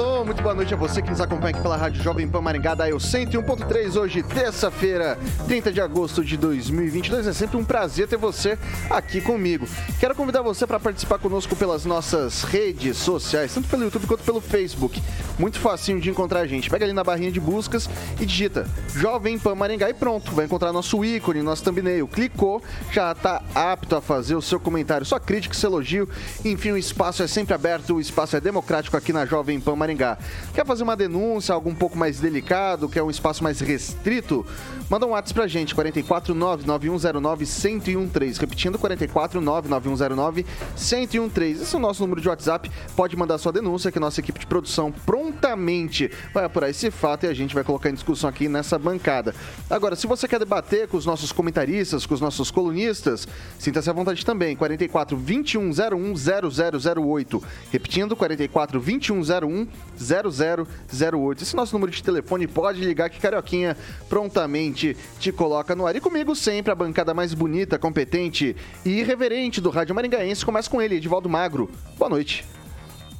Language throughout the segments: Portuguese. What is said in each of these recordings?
Alô, muito boa noite a você que nos acompanha aqui pela Rádio Jovem Pan Maringá, da Eu 101.3, hoje, terça-feira, 30 de agosto de 2022. É sempre um prazer ter você aqui comigo. Quero convidar você para participar conosco pelas nossas redes sociais, tanto pelo YouTube quanto pelo Facebook. Muito facinho de encontrar a gente. Pega ali na barrinha de buscas e digita Jovem Pan Maringá e pronto. Vai encontrar nosso ícone, nosso thumbnail. Clicou, já está apto a fazer o seu comentário, sua crítica, seu elogio. Enfim, o espaço é sempre aberto, o espaço é democrático aqui na Jovem Pan Maringá. Maringá. Quer fazer uma denúncia, algo um pouco mais delicado, quer um espaço mais restrito? Manda um WhatsApp pra gente, 449-9109-1013. Repetindo, 449-9109-1013. Esse é o nosso número de WhatsApp. Pode mandar sua denúncia que nossa equipe de produção prontamente vai apurar esse fato e a gente vai colocar em discussão aqui nessa bancada. Agora, se você quer debater com os nossos comentaristas, com os nossos colunistas, sinta-se à vontade também. 44 2101 0008. Repetindo, 44 2101 0008. Esse é nosso número de telefone pode ligar que Carioquinha prontamente te coloca no ar. E comigo sempre a bancada mais bonita, competente e irreverente do Rádio Maringaense. Começa com ele, Edivaldo Magro. Boa noite.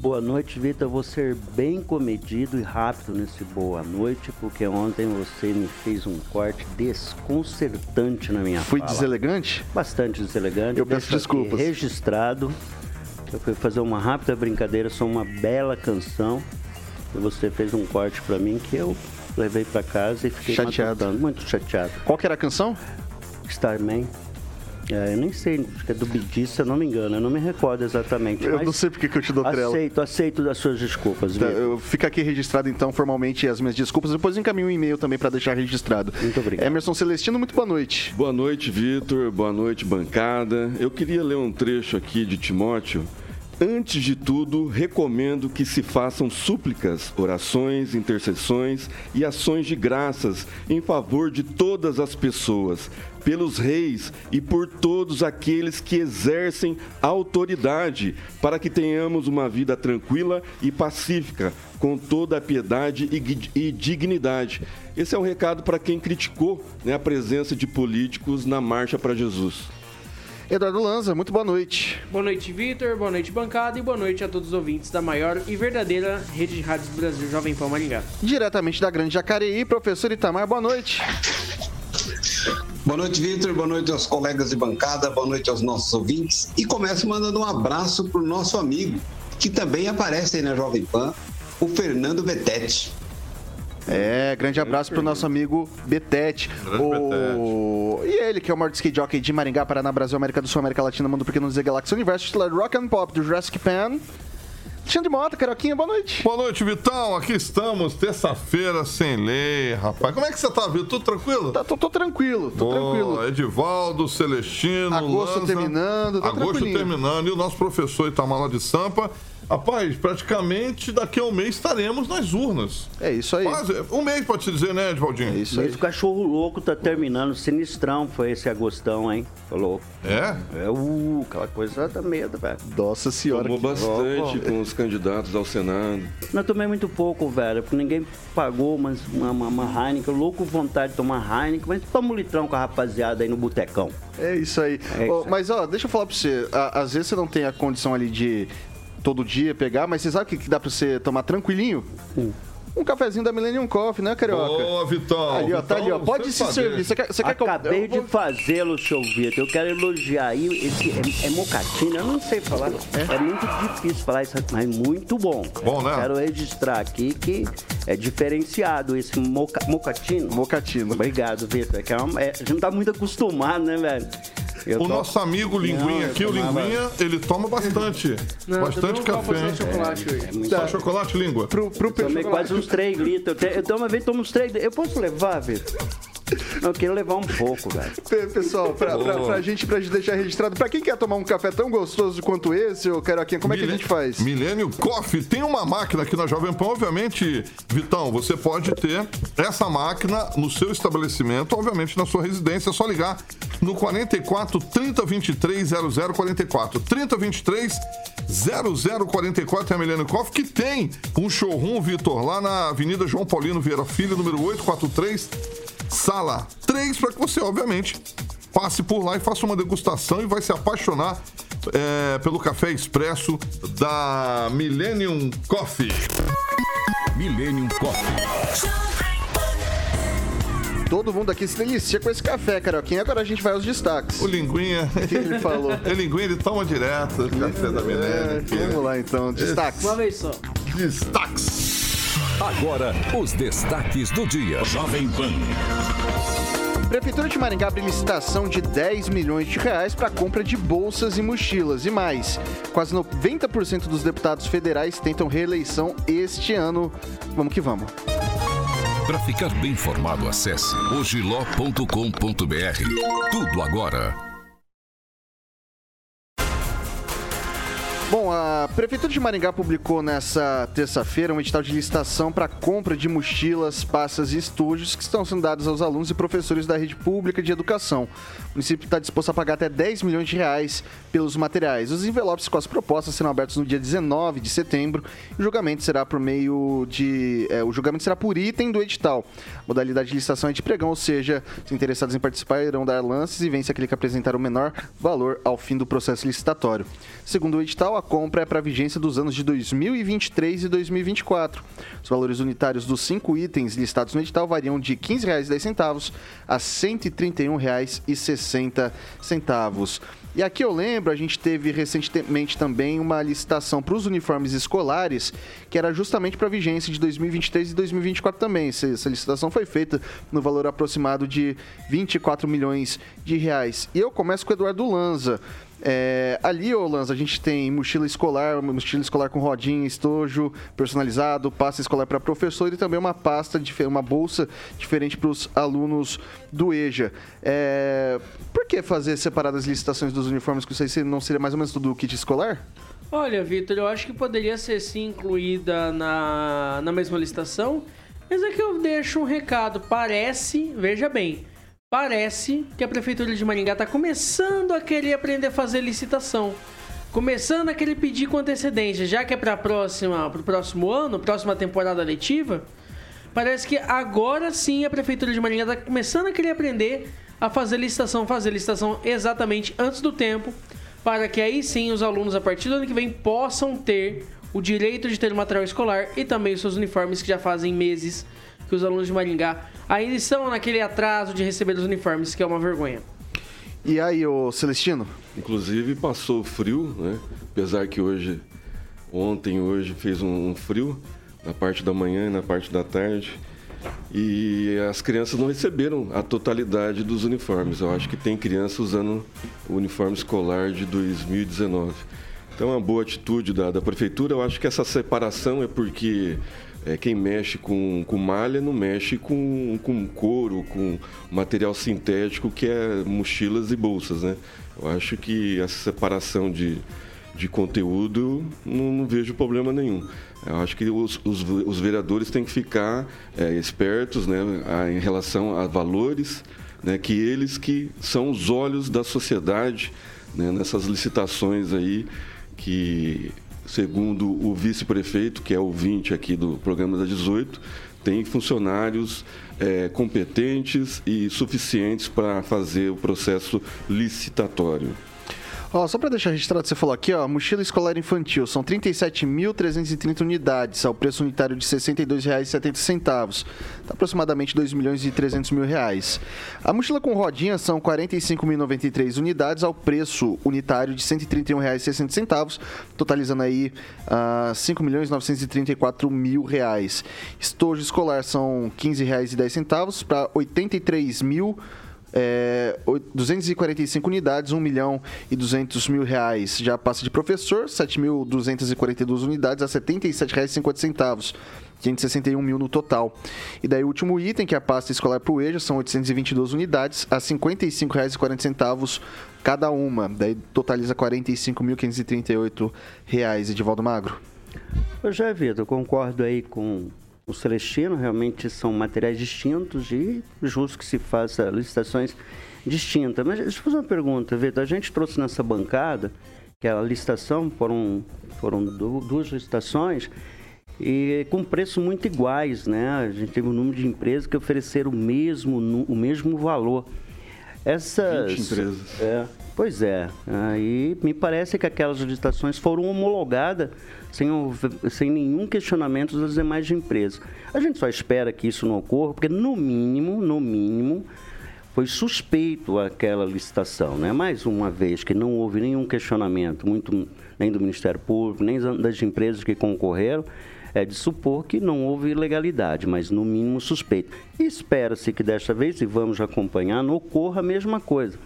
Boa noite, Vitor. Vou ser bem comedido e rápido nesse boa noite, porque ontem você me fez um corte desconcertante na minha Fui fala. deselegante? Bastante deselegante. Eu peço desculpas. Registrado. Eu fui fazer uma rápida brincadeira sobre uma bela canção. E você fez um corte para mim que eu levei para casa e fiquei chateado. Matutando, muito chateado. Qual que era a canção? Starman. É, eu nem sei, acho que é do Bidi, se eu não me engano, eu não me recordo exatamente. Eu não sei porque que eu te dou trela. Aceito, aceito as suas desculpas. Tá, eu fico aqui registrado então formalmente as minhas desculpas. Depois encaminho um e-mail também para deixar registrado. Muito obrigado. Emerson Celestino, muito boa noite. Boa noite, Vitor. Boa noite, bancada. Eu queria ler um trecho aqui de Timóteo Antes de tudo, recomendo que se façam súplicas, orações, intercessões e ações de graças em favor de todas as pessoas, pelos reis e por todos aqueles que exercem autoridade, para que tenhamos uma vida tranquila e pacífica, com toda a piedade e, dignidade. Esse é um recado para quem criticou né, a presença de políticos na marcha para Jesus. Eduardo Lanza, muito boa noite. Boa noite, Vitor. Boa noite, bancada. E boa noite a todos os ouvintes da maior e verdadeira rede de rádios do Brasil, Jovem Pan Maringá. Diretamente da Grande Jacareí, professor Itamar, boa noite. Boa noite, Vitor. Boa noite aos colegas de bancada. Boa noite aos nossos ouvintes. E começo mandando um abraço para o nosso amigo, que também aparece aí na Jovem Pan, o Fernando Betete. É, grande abraço pro nosso amigo Betete. O... E ele, que é o maior skate jockey de Maringá, Paraná, Brasil, América do Sul, América Latina, Mundo Pequeno, Zé Galáxia, Universo, titular Rock and Pop do Jurassic Pan. Alexandre Mota, Caroquinha, boa noite. Boa noite, Vitão. Aqui estamos, terça-feira sem lei, rapaz. Como é que você tá, Vitor? Tudo tranquilo? Tá, tô, tô tranquilo, tô Boa, tranquilo. Edivaldo, Celestino, Agosto Lanza, terminando, tá Agosto terminando. E o nosso professor Itamar lá de Sampa Rapaz, praticamente daqui a um mês estaremos nas urnas. É isso aí. Quase, um mês pode se dizer, né, Edvaldinho? É isso aí. Mas o cachorro louco tá terminando, sinistrão foi esse agostão, hein? Falou. É? É, uh, aquela coisa da medo, velho. Nossa senhora. Tomou que... bastante com os candidatos ao Senado. Não, tomei muito pouco, velho, porque ninguém pagou uma, uma, uma Heineken, louco vontade de tomar Heineken, mas toma um litrão com a rapaziada aí no botecão. É isso aí. É isso oh, mas, ó, deixa eu falar pra você. às vezes você não tem a condição ali de todo dia pegar, mas você sabe o que, que dá pra você tomar tranquilinho? Hum. Um cafezinho da Millennium Coffee, né, Carioca? Ô, Vitão. Ali, ó, Vitão, tá ali, ó. Pode se servir. Você quer, você quer Acabei que eu... de fazê-lo, seu Vitor. Eu quero elogiar aí. Esse é, é mocatina, eu não sei falar. É? é? muito difícil falar isso, mas muito bom. Bom, né? Quero registrar aqui que é diferenciado esse moca, mocatino. Mocatino. Obrigado, Vitor. É, é é, a gente não tá muito acostumado, né, velho? Eu o nosso amigo Linguinha Não, eu aqui, o Linguinha, ele toma bastante. Não, bastante eu café. só de hein? chocolate hoje. Chocolate, língua? Pro, pro Tomei pessoal- quase uns 3 litros. Eu, te, eu tomo uma vez, tomo uns 3 Eu posso levar, Vitor? Não, eu quero levar um pouco, velho. Pe- Pessoal, pra, pra, pra gente, pra gente deixar registrado, pra quem quer tomar um café tão gostoso quanto esse, ô Caroquinha, como é que a gente faz? Millennium Coffee tem uma máquina aqui na Jovem Pan. Obviamente, Vitão, você pode ter essa máquina no seu estabelecimento, obviamente na sua residência. É só ligar no 44 30 23 0044. 30 23 0044 é a Millennium Coffee, que tem um showroom, Vitor, lá na Avenida João Paulino Vieira Filho, número 843, sala 3, para que você, obviamente, passe por lá e faça uma degustação e vai se apaixonar é, pelo café expresso da Millennium Coffee. Millennium Coffee. Todo mundo aqui se delicia com esse café, Caroquinha. Agora a gente vai aos destaques. O Linguinha, O que ele falou? o Linguinha ele toma direto o café da É, Millennium. aqui. vamos lá então, destaques. Uma vez só. Destaques. Agora, os destaques do dia. Jovem Pan. Prefeitura de Maringá abre licitação de 10 milhões de reais para compra de bolsas e mochilas e mais. Quase 90% dos deputados federais tentam reeleição este ano. Vamos que vamos. Para ficar bem informado, acesse ogiló.com.br. Tudo agora. Bom, a Prefeitura de Maringá publicou nessa terça-feira um edital de licitação para compra de mochilas, pastas e estúdios que estão sendo dados aos alunos e professores da rede pública de educação. O município está disposto a pagar até 10 milhões de reais pelos materiais. Os envelopes com as propostas serão abertos no dia 19 de setembro. E o julgamento será por meio de. é, o julgamento será por item do edital. A modalidade de licitação é de pregão, ou seja, os interessados em participar irão dar lances e vence aquele que apresentar o menor valor ao fim do processo licitatório. Segundo o edital, a compra é para vigência dos anos de 2023 e 2024. Os valores unitários dos cinco itens listados no edital variam de R$ 15,10 a R$ 131,60. E aqui eu lembro, a gente teve recentemente também uma licitação para os uniformes escolares, que era justamente para vigência de 2023 e 2024 também. Essa, essa licitação foi feita no valor aproximado de 24 milhões de reais. E eu começo com o Eduardo Lanza. É, ali, ô Lanza, a gente tem mochila escolar, mochila escolar com rodinha, estojo personalizado, pasta escolar para professor e também uma pasta, uma bolsa diferente para os alunos do EJA. É, por que fazer separadas licitações dos uniformes que isso aí não seria mais ou menos tudo kit escolar? Olha, Vitor, eu acho que poderia ser sim incluída na, na mesma licitação, mas é que eu deixo um recado. Parece, veja bem, parece que a Prefeitura de Maringá está começando a querer aprender a fazer licitação. Começando a querer pedir com antecedência, já que é para próxima, próximo ano, próxima temporada letiva. Parece que agora sim a Prefeitura de Maringá está começando a querer aprender a fazer licitação, fazer licitação exatamente antes do tempo, para que aí sim os alunos, a partir do ano que vem, possam ter o direito de ter o material escolar e também os seus uniformes, que já fazem meses que os alunos de Maringá ainda estão naquele atraso de receber os uniformes, que é uma vergonha. E aí, ô Celestino? Inclusive passou frio, né? Apesar que hoje, ontem, hoje fez um, um frio na parte da manhã e na parte da tarde. E as crianças não receberam a totalidade dos uniformes. Eu acho que tem criança usando o uniforme escolar de 2019. Então é uma boa atitude da, da prefeitura. Eu acho que essa separação é porque é, quem mexe com, com malha não mexe com, com couro, com material sintético, que é mochilas e bolsas, né? Eu acho que essa separação de, de conteúdo não, não vejo problema nenhum. Eu acho que os, os, os vereadores têm que ficar é, espertos né, a- em relação a valores, né, que eles que são os olhos da sociedade né, nessas licitações aí que, segundo o vice-prefeito, que é ouvinte aqui do programa da 18, tem funcionários é, competentes e suficientes para fazer o processo licitatório. Ó, só para deixar registrado, você falou aqui, ó, mochila escolar infantil, são 37.330 unidades, ao preço unitário de R$ 62,70. Tá aproximadamente 2 milhões e 300 mil reais. A mochila com rodinha são 45.093 unidades, ao preço unitário de R$ 131,60, totalizando aí ah, 5 milhões 934 mil reais. Estojo escolar são R$ 15,10 para 83 mil é, 245 unidades, 1 milhão e 200 mil reais já passa de professor, 7.242 unidades a R$ 77,50 561 mil no total. E daí o último item, que é a pasta escolar para o EJA, são 822 unidades a R$ 55,40 cada uma. Daí totaliza R$ 45.538, Edivaldo Magro. Já, Vitor, concordo aí com o Celestino, realmente são materiais distintos e justo que se faça licitações distintas. Mas deixa eu fazer uma pergunta, Vitor. A gente trouxe nessa bancada que a licitação foram, foram duas licitações e com preços muito iguais, né? A gente teve um número de empresas que ofereceram o mesmo, o mesmo valor. Essas 20 empresas. É, pois é. Aí me parece que aquelas licitações foram homologadas sem, sem nenhum questionamento das demais empresas. A gente só espera que isso não ocorra, porque no mínimo, no mínimo, foi suspeito aquela licitação, né? Mais uma vez que não houve nenhum questionamento, muito nem do Ministério Público, nem das empresas que concorreram, é de supor que não houve ilegalidade, mas no mínimo suspeito. Espera-se que desta vez, e vamos acompanhar, não ocorra a mesma coisa.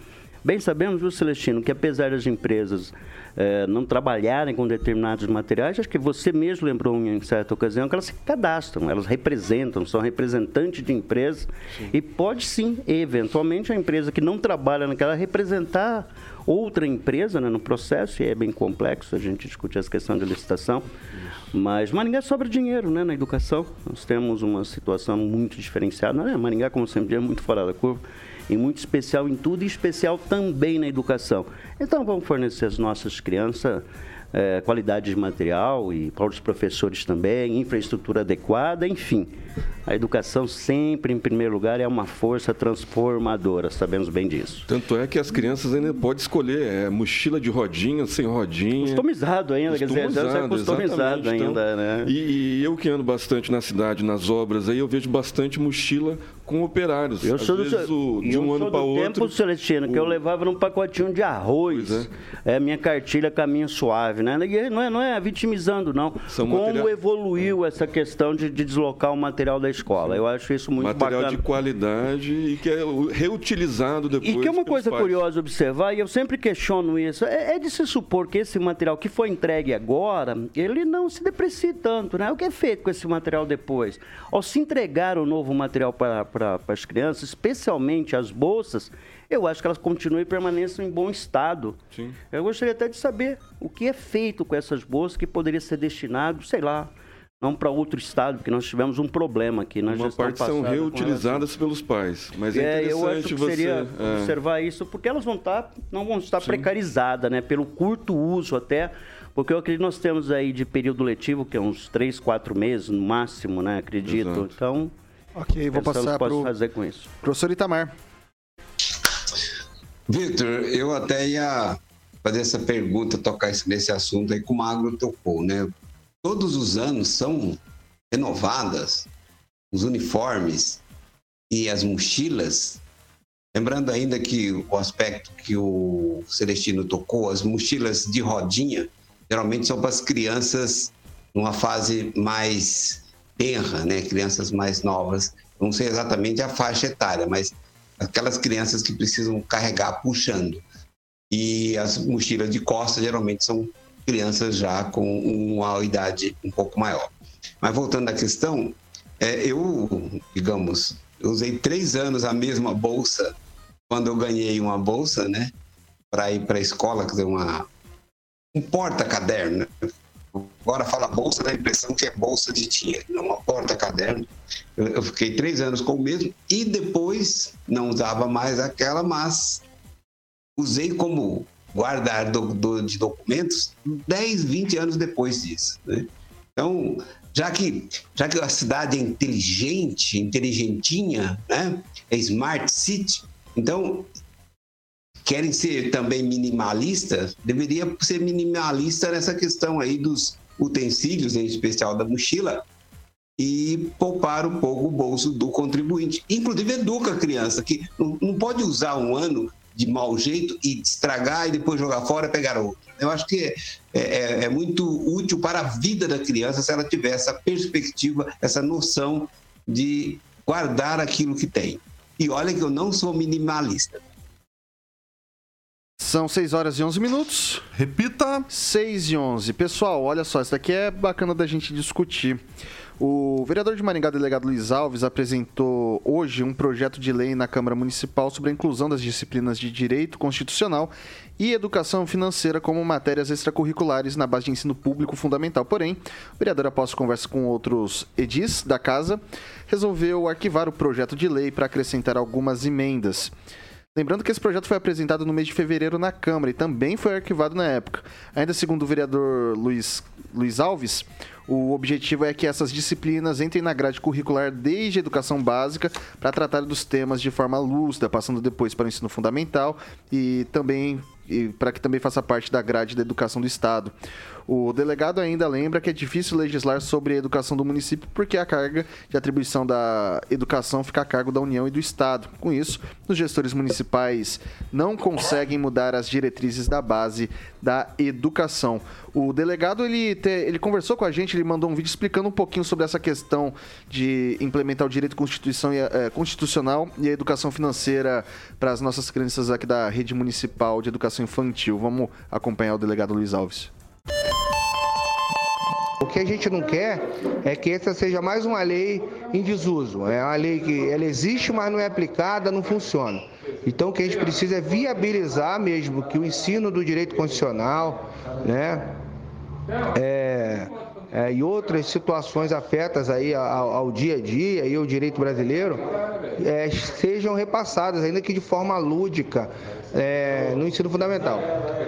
Bem sabemos, viu, Celestino, que apesar das empresas é, não trabalharem com determinados materiais, acho que você mesmo lembrou em certa ocasião que elas se cadastram, elas representam, são representantes de empresas sim. e pode sim, eventualmente, a empresa que não trabalha naquela representar outra empresa né, no processo, e é bem complexo a gente discutir essa questão de licitação. Isso. Mas Maringá sobra dinheiro né, na educação. Nós temos uma situação muito diferenciada. Né? Maringá, como sempre, é muito fora da curva e muito especial em tudo e especial também na educação. Então vamos fornecer às nossas crianças é, qualidade de material e para os professores também, infraestrutura adequada, enfim. A educação sempre, em primeiro lugar, é uma força transformadora, sabemos bem disso. Tanto é que as crianças ainda podem escolher é, mochila de rodinha, sem rodinha. Customizado ainda, customizado, quer dizer, é customizado ainda, então, né? E, e, eu que ando bastante na cidade, nas obras, aí eu vejo bastante mochila com operários. Eu sou Às do, o, de um ano para outro. tempo, Celestino, que eu levava num pacotinho de arroz. É. é. minha cartilha caminho suave, né? E não é, não é vitimizando, não. São Como material... evoluiu essa questão de, de deslocar o material da escola. Eu acho isso muito Material bacana. de qualidade e que é reutilizado depois. E que é uma coisa curiosa observar, e eu sempre questiono isso, é, é, de se supor que esse material que foi entregue agora, ele não se deprecie tanto, né? O que é feito com esse material depois? Ao se entregar o novo material para, para, as crianças, especialmente as bolsas, eu acho que elas continuem e permaneçam em bom estado. Sim. Eu gostaria até de saber o que é feito com essas bolsas que poderia ser destinado, sei lá, não para outro estado, porque nós tivemos um problema aqui na Uma parte são reutilizadas pelos pais, mas é, é eu acho que você seria é... observar isso, porque elas vão estar, tá, não vão estar Sim. precarizadas, né, pelo curto uso até, porque eu acredito que nós temos aí de período letivo, que é uns 3, 4 meses no máximo, né, acredito. Exato. Então, ok, vou passar para o fazer com isso. Professor Itamar. Vitor, eu até ia fazer essa pergunta, tocar nesse assunto aí que o Magro tocou, né? todos os anos são renovadas os uniformes e as mochilas. Lembrando ainda que o aspecto que o Celestino tocou, as mochilas de rodinha, geralmente são para as crianças numa fase mais tenra, né? Crianças mais novas. Não sei exatamente a faixa etária, mas aquelas crianças que precisam carregar puxando. E as mochilas de costas geralmente são crianças já com uma idade um pouco maior. Mas voltando à questão, é, eu, digamos, usei três anos a mesma bolsa quando eu ganhei uma bolsa, né, para ir para a escola, quer dizer, uma, um porta-caderno. Agora fala bolsa, dá a impressão que é bolsa de dinheiro, não uma porta-caderno. Eu, eu fiquei três anos com o mesmo e depois não usava mais aquela, mas usei como guardar do, do, de documentos 10, 20 anos depois disso. Né? Então, já que, já que a cidade é inteligente, inteligentinha, né? é smart city, então querem ser também minimalistas, deveria ser minimalista nessa questão aí dos utensílios, em especial da mochila, e poupar um pouco o bolso do contribuinte. Inclusive educa a criança, que não, pode usar um ano de mau jeito e estragar e depois jogar fora e pegar outro. Eu acho que é, é, é, muito útil para a vida da criança se ela tiver essa perspectiva, essa noção de guardar aquilo que tem. E olha que eu não sou minimalista. São 6 horas e 11 minutos. Repita. 6 e 11. Pessoal, olha só, isso daqui é bacana da gente discutir. O vereador de Maringá, delegado Luiz Alves, apresentou hoje um projeto de lei na Câmara Municipal sobre a inclusão das disciplinas de Direito Constitucional e Educação Financeira como matérias extracurriculares na base de ensino público fundamental. Porém, o vereador, após conversa com outros edis da casa, resolveu arquivar o projeto de lei para acrescentar algumas emendas. Lembrando que esse projeto foi apresentado no mês de fevereiro na Câmara e também foi arquivado na época. Ainda segundo o vereador Luiz, Luiz Alves, o objetivo é que essas disciplinas entrem na grade curricular desde a educação básica para tratar dos temas de forma lúcida, passando depois para o ensino fundamental e também para que também faça parte da grade da educação do Estado. O delegado ainda lembra que é difícil legislar sobre a educação do município porque a carga de atribuição da educação fica a cargo da União e do Estado. Com isso, os gestores municipais não conseguem mudar as diretrizes da base da educação. O delegado ele, te, ele conversou com a gente, ele mandou um vídeo explicando um pouquinho sobre essa questão de implementar o direito e, é, constitucional e a educação financeira para as nossas crianças aqui da rede municipal de educação infantil. Vamos acompanhar o delegado Luiz Alves. Que a gente não quer é que essa seja mais uma lei em desuso. É uma lei que ela existe, mas não é aplicada, não funciona. Então o que a gente precisa é viabilizar mesmo que o ensino do direito constitucional, né, é, é, e outras situações afetas aí ao, ao, dia a dia e ao direito brasileiro é, sejam repassadas, ainda que de forma lúdica, é, no ensino fundamental.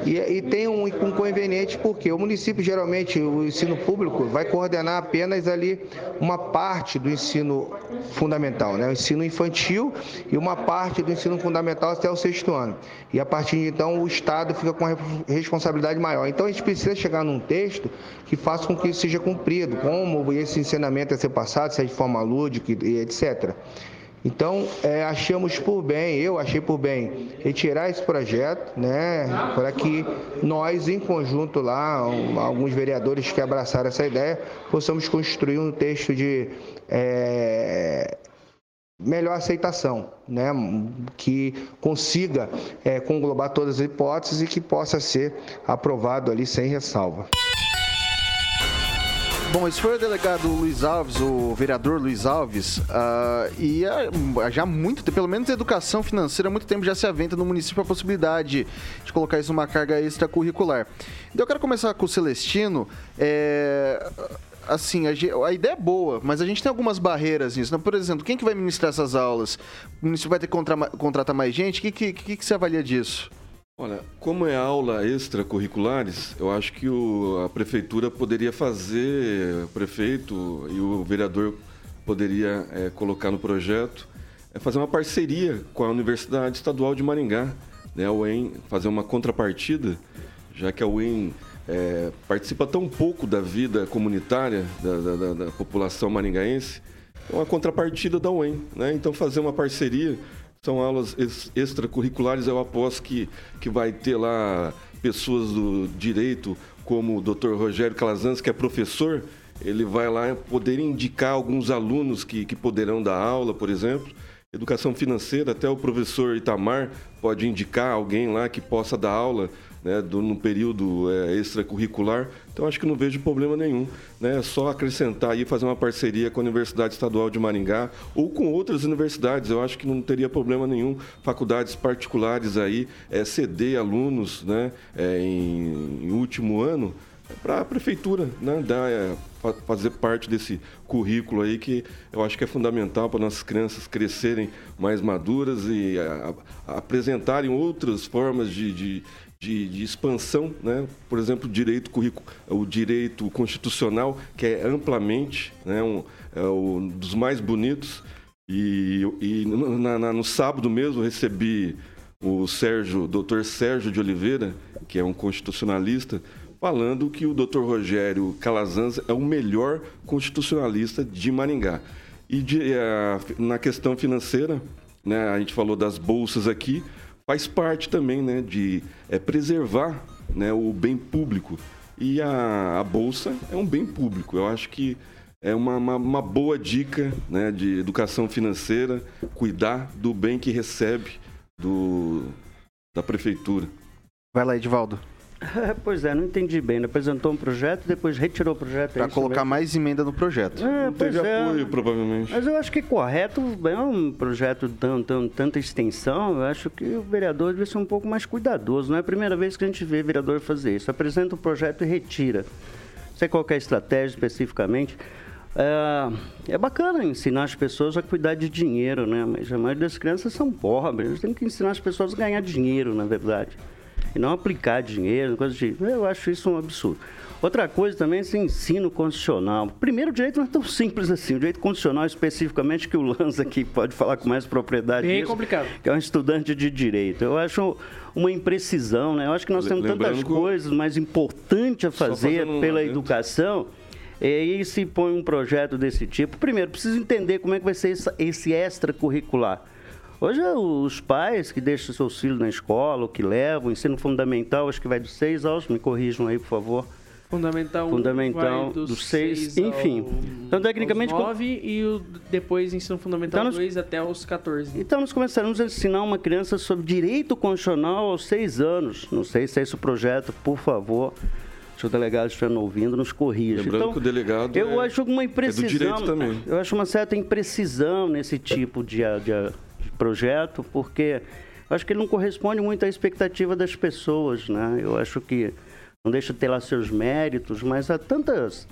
E, e tem um inconveniente porque o município, geralmente, o ensino público vai coordenar apenas ali uma parte do ensino fundamental, né? o ensino infantil e uma parte do ensino fundamental até o sexto ano. E a partir de então o Estado fica com a responsabilidade maior. Então a gente precisa chegar num texto que faça com que isso seja cumprido, como esse ensinamento é ser passado, se é de forma lúdica e etc. Então, é, achamos por bem, eu achei por bem, retirar esse projeto, né, para que nós, em conjunto lá, alguns vereadores que abraçaram essa ideia, possamos construir um texto de é, melhor aceitação, né, que consiga é, conglobar todas as hipóteses e que possa ser aprovado ali sem ressalva. Bom, esse foi o delegado Luiz Alves, o vereador Luiz Alves, uh, e já há muito tempo, pelo menos educação financeira, há muito tempo já se aventa no município a possibilidade de colocar isso numa carga extracurricular. Então eu quero começar com o Celestino. É, assim, a, a, ideia é boa, mas a gente tem algumas barreiras nisso. Né? Por exemplo, quem que vai ministrar essas aulas? O município vai ter que contra, contratar mais gente? O que, que, que, que você avalia disso? Olha, como é aula extracurriculares, eu acho que o, a prefeitura poderia fazer, o prefeito e o vereador poderia é, colocar no projeto, é fazer uma parceria com a Universidade Estadual de Maringá, né, a UEM, fazer uma contrapartida, já que a UEM é, participa tão pouco da vida comunitária da, da, da população maringaense, é uma contrapartida da UEM, né? Então fazer uma parceria são aulas extracurriculares, eu aposto que, que vai ter lá pessoas do direito, como o Dr. Rogério Calazans, que é professor, ele vai lá poder indicar alguns alunos que, que poderão dar aula, por exemplo. Educação financeira, até o professor Itamar pode indicar alguém lá que possa dar aula né, do, no período é, extracurricular. Então, acho que não vejo problema nenhum. Né? É só acrescentar e fazer uma parceria com a Universidade Estadual de Maringá ou com outras universidades. Eu acho que não teria problema nenhum. Faculdades particulares aí, é, ceder alunos né, é, em, em último ano para a prefeitura né, dar, é, fazer parte desse currículo aí que eu acho que é fundamental para nossas crianças crescerem mais maduras e a, a, apresentarem outras formas de, de, de, de expansão, né? por exemplo, o direito, o direito constitucional, que é amplamente né? um, é um dos mais bonitos. E, e na, na, no sábado mesmo recebi o Sérgio, doutor Sérgio de Oliveira, que é um constitucionalista, falando que o doutor Rogério Calazans é o melhor constitucionalista de Maringá. E de, a, na questão financeira, né, a gente falou das bolsas aqui, faz parte também né, de é, preservar né, o bem público. E a, a, Bolsa é um bem público. Eu acho que é uma, uma, uma boa dica né, de educação financeira, cuidar do bem que recebe do, da prefeitura. Vai lá, Edivaldo. Pois é, não entendi bem. Ele apresentou um projeto, depois retirou o projeto. Para é isso colocar mesmo? mais emenda no projeto. É, Não pois teve é. apoio, provavelmente. Mas eu acho que correto é um projeto de tão, tão, tanta extensão. Eu acho que o vereador deve ser um pouco mais cuidadoso. Não é a primeira vez que a gente vê vereador fazer isso. Apresenta o projeto e retira. Não sei qual que é a estratégia especificamente. É, é bacana ensinar as pessoas a cuidar de dinheiro, né? Mas a maioria das crianças são pobres. A gente tem que ensinar as pessoas a ganhar dinheiro, na verdade. E não aplicar dinheiro, coisa de. Eu acho isso um absurdo. Outra coisa também é esse ensino constitucional. Primeiro, o direito não é tão simples assim. O direito constitucional, especificamente, que o Lanza aqui pode falar com mais propriedade. Bem disso, complicado. Que é um estudante de direito. Eu acho uma imprecisão, né? Eu acho que nós temos Lembrando tantas coisas mais importantes a fazer um pela educação. E aí se põe um projeto desse tipo. Primeiro, precisa entender como é que vai ser esse extracurricular. Hoje, os pais que deixam seus filhos na escola, ou que levam, ensino fundamental, acho que vai dos seis aos, me corrijam aí, por favor. Fundamental, Fundamental dos dos seis, seis enfim. ao- Então, tecnicamente, aos co- nove e o depois ensino fundamental Então, nós- 2 até os 14. Então, nós começaremos a ensinar uma criança sobre direito constitucional aos seis anos. Não sei se é esse o projeto, por favor. Se o delegado estiver ouvindo, nos corrija. Lembrando então, que o delegado eu é- acho uma é imprecisão. do direito também. Eu acho uma certa imprecisão nesse tipo de- de projeto, porque acho que ele não corresponde muito à expectativa das pessoas, né? Eu acho que não deixa de ter lá seus méritos, mas há tantas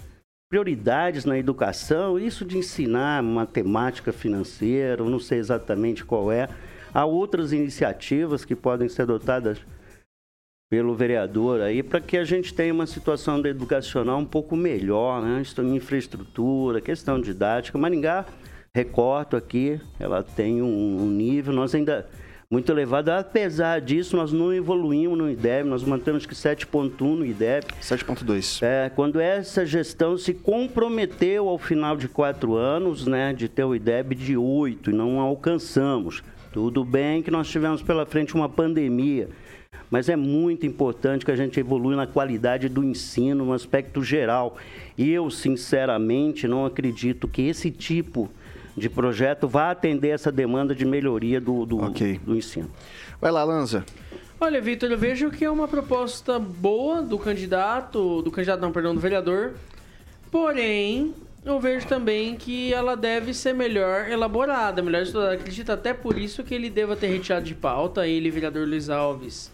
prioridades na educação, isso de ensinar matemática financeira, não sei exatamente qual é. Há outras iniciativas que podem ser adotadas pelo vereador aí para que a gente tenha uma situação educacional um pouco melhor, né? Questão de infraestrutura, questão didática. Maringá, recorto aqui, ela tem um, um nível, nós ainda muito elevado. Apesar disso, nós não evoluímos no IDEB, nós mantemos que 7.1 no IDEB. 7.2. É, quando essa gestão se comprometeu ao final de quatro anos, né, de ter o IDEB de oito e não alcançamos. Tudo bem que nós tivemos pela frente uma pandemia, mas é muito importante que a gente evolua na qualidade do ensino, no aspecto geral. E eu, sinceramente, não acredito que esse tipo de projeto vá atender essa demanda de melhoria do, do, Ok. do ensino. Vai lá, Lanza. Olha, Vitor, eu vejo que é uma proposta boa do candidato, do candidato não, perdão, do vereador. Porém, eu vejo também que ela deve ser melhor elaborada, melhor estudada. Acredito até por isso que ele deva ter retirado de pauta, ele, vereador Luiz Alves.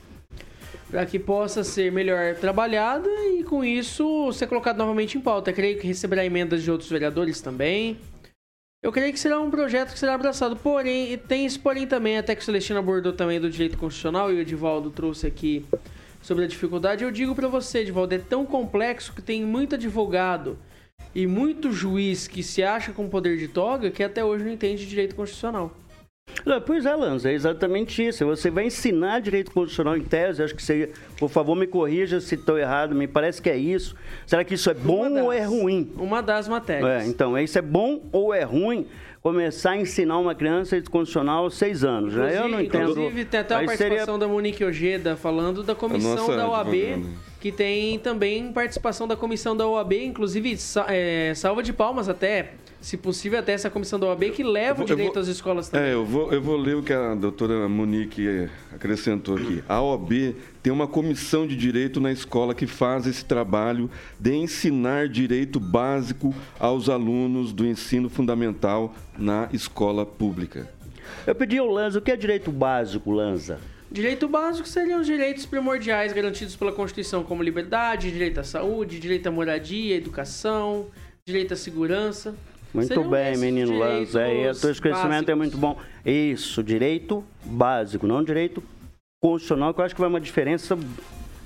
Para que possa ser melhor trabalhada e com isso ser colocado novamente em pauta. Eu creio que receberá emendas de outros vereadores também. Eu creio que será um projeto que será abraçado. Porém, tem esse porém também, até que o Celestino abordou também do direito constitucional e o Edivaldo trouxe aqui sobre a dificuldade. Eu digo para você, Edivaldo, é tão complexo que tem muito advogado e muito juiz que se acha com poder de toga que até hoje não entende direito constitucional. Ah, Pois é, Lanza, é exatamente isso. Você vai ensinar direito constitucional em tese, acho que você, por favor, me corrija se estou errado, me parece que é isso. Será que isso é bom Uma ou é das- ruim? Uma das matérias. É, então, isso é bom ou é ruim começar a ensinar uma criança direito constitucional aos seis anos, né? Eu não entendo. Inclusive, tem até Aí participação seria- da Monique Ojeda falando da comissão nossa da OAB, advogada. que tem também participação da comissão da OAB, inclusive é, salva de palmas até, se possível, até essa comissão da OAB que leva o direito vou- às escolas também. É, eu vou, eu vou ler o que a doutora Monique acrescentou aqui. A OAB tem uma comissão de direito na escola que faz esse trabalho de ensinar direito básico aos alunos do ensino fundamental na escola pública. Eu pedi ao Lanza, o que é direito básico, Lanza? Direito básico seriam os direitos primordiais garantidos pela Constituição, como liberdade, direito à saúde, direito à moradia, educação, direito à segurança. Muito Seriam bem, menino Lanza. Aí, o teu esclarecimento é muito bom. Isso, direito básico, não direito constitucional, que eu acho que vai uma diferença.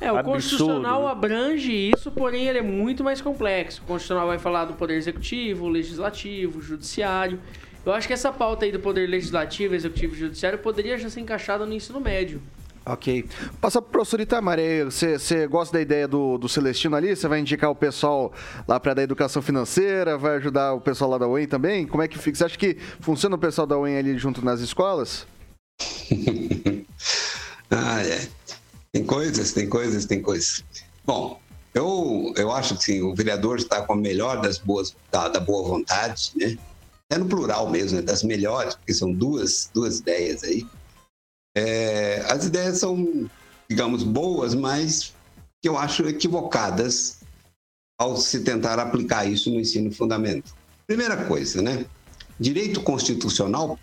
É, o Absurdo, constitucional né? abrange isso, porém ele é muito mais complexo. O constitucional vai falar do poder executivo, legislativo, judiciário. Eu acho que essa pauta aí do poder legislativo, executivo e judiciário poderia já ser encaixada no ensino médio. Ok. Passar pro professor Itamar, você gosta da ideia do, do Celestino ali? Você vai indicar o pessoal lá para da educação financeira? Vai ajudar o pessoal lá da UEM também? Como é que fica? Você acha que funciona o pessoal da UEM ali junto nas escolas? Ah, é. Tem coisas, tem coisas, tem coisas. Bom, Eu, eu acho que sim, o vereador está com a melhor das boas, da, da boa vontade, né? É no plural mesmo, né? das melhores, porque são duas, duas ideias aí. É, as ideias são, digamos, boas, mas que eu acho equivocadas ao se tentar aplicar isso no ensino fundamental. Primeira coisa, né? Direito constitucional.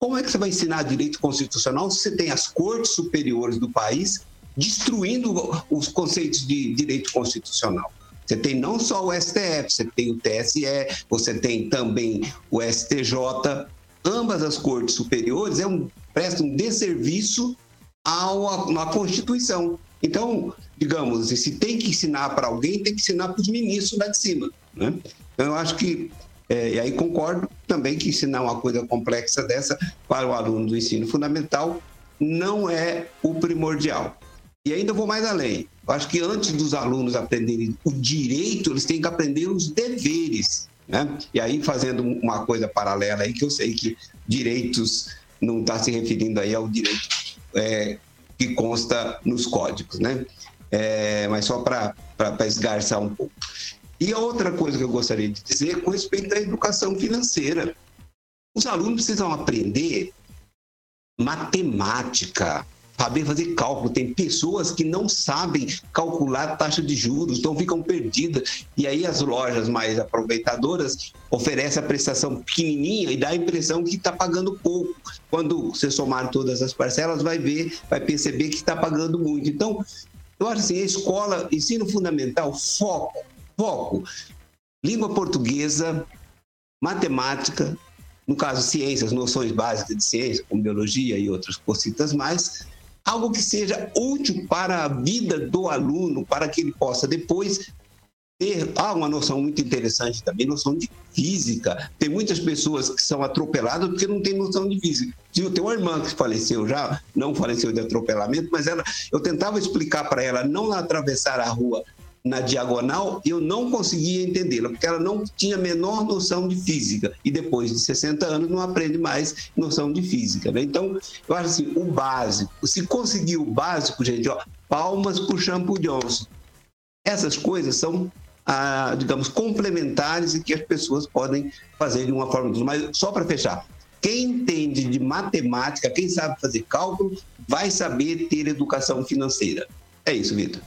Como é que você vai ensinar direito constitucional se você tem as cortes superiores do país destruindo os conceitos de direito constitucional? Você tem não só o STF, você tem o TSE, você tem também o STJ. Ambas as cortes superiores é um, prestam um desserviço ao, à Constituição. Então, digamos, se tem que ensinar para alguém, tem que ensinar para os ministros lá de cima. Né? Então, eu acho que, é, e aí concordo também que ensinar uma coisa complexa dessa para o aluno do ensino fundamental não é o primordial. E ainda vou mais além. Eu acho que antes dos alunos aprenderem o direito, eles têm que aprender os deveres. Né? E aí, fazendo uma coisa paralela aí, que eu sei que direitos não está se referindo aí ao direito é, que consta nos códigos, né? É, mas só para esgarçar um pouco. E outra coisa que eu gostaria de dizer com respeito à educação financeira. Os alunos precisam aprender matemática, saber fazer cálculo. Tem pessoas que não sabem calcular taxa de juros, então ficam perdidas. E aí as lojas mais aproveitadoras oferecem a prestação pequenininha e dá a impressão que está pagando pouco. Quando você somar todas as parcelas, vai ver, vai perceber que está pagando muito. Então, eu acho assim, a escola, ensino fundamental, foco, foco. Língua portuguesa, matemática, no caso ciências, noções básicas de ciência, como biologia e outras cositas mais, algo que seja útil para a vida do aluno, para que ele possa depois ter ah, uma noção muito interessante também, noção de física. Tem muitas pessoas que são atropeladas porque não têm noção de física. Eu tenho uma irmã que faleceu já, não faleceu de atropelamento, mas ela, eu tentava explicar para ela não atravessar a rua na diagonal, eu não conseguia entendê-la, porque ela não tinha a menor noção de física. E depois de 60 anos não aprende mais noção de física. Né? Então, eu acho assim, o básico, se conseguir o básico, gente, ó, palmas para o Shampoo Johnson. Essas coisas são, ah, digamos, complementares e que as pessoas podem fazer de uma forma. Mas só para fechar, quem entende de matemática, quem sabe fazer cálculo, vai saber ter educação financeira. É isso, Vitor.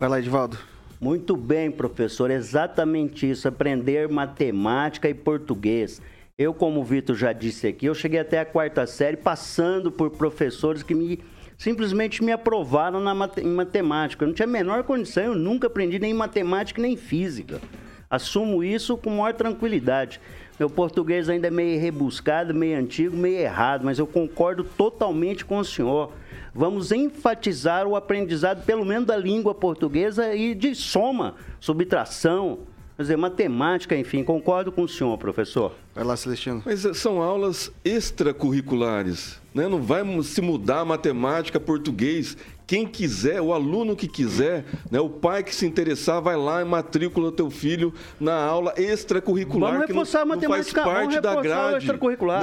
Vai lá, Edivaldo. Muito bem, professor. Exatamente isso. Aprender matemática e português. Eu, como o Vitor já disse aqui, eu cheguei até a quarta série passando por professores que me simplesmente me aprovaram na, em matemática. Eu não tinha a menor condição, eu nunca aprendi nem matemática nem física. Assumo isso com maior tranquilidade. Meu português ainda é meio rebuscado, meio antigo, meio errado, mas eu concordo totalmente com o senhor vamos enfatizar o aprendizado, pelo menos da língua portuguesa e de soma, subtração, quer dizer, matemática, enfim. Concordo com o senhor, professor. Vai lá, Celestino. Mas eh, são aulas extracurriculares. Né? Não vai se mudar matemática, português. Quem quiser, o aluno que quiser, né? o pai que se interessar, vai lá e matrícula teu filho na aula extracurricular. Vamos reforçar que não, a matemática. Não faz parte da grade.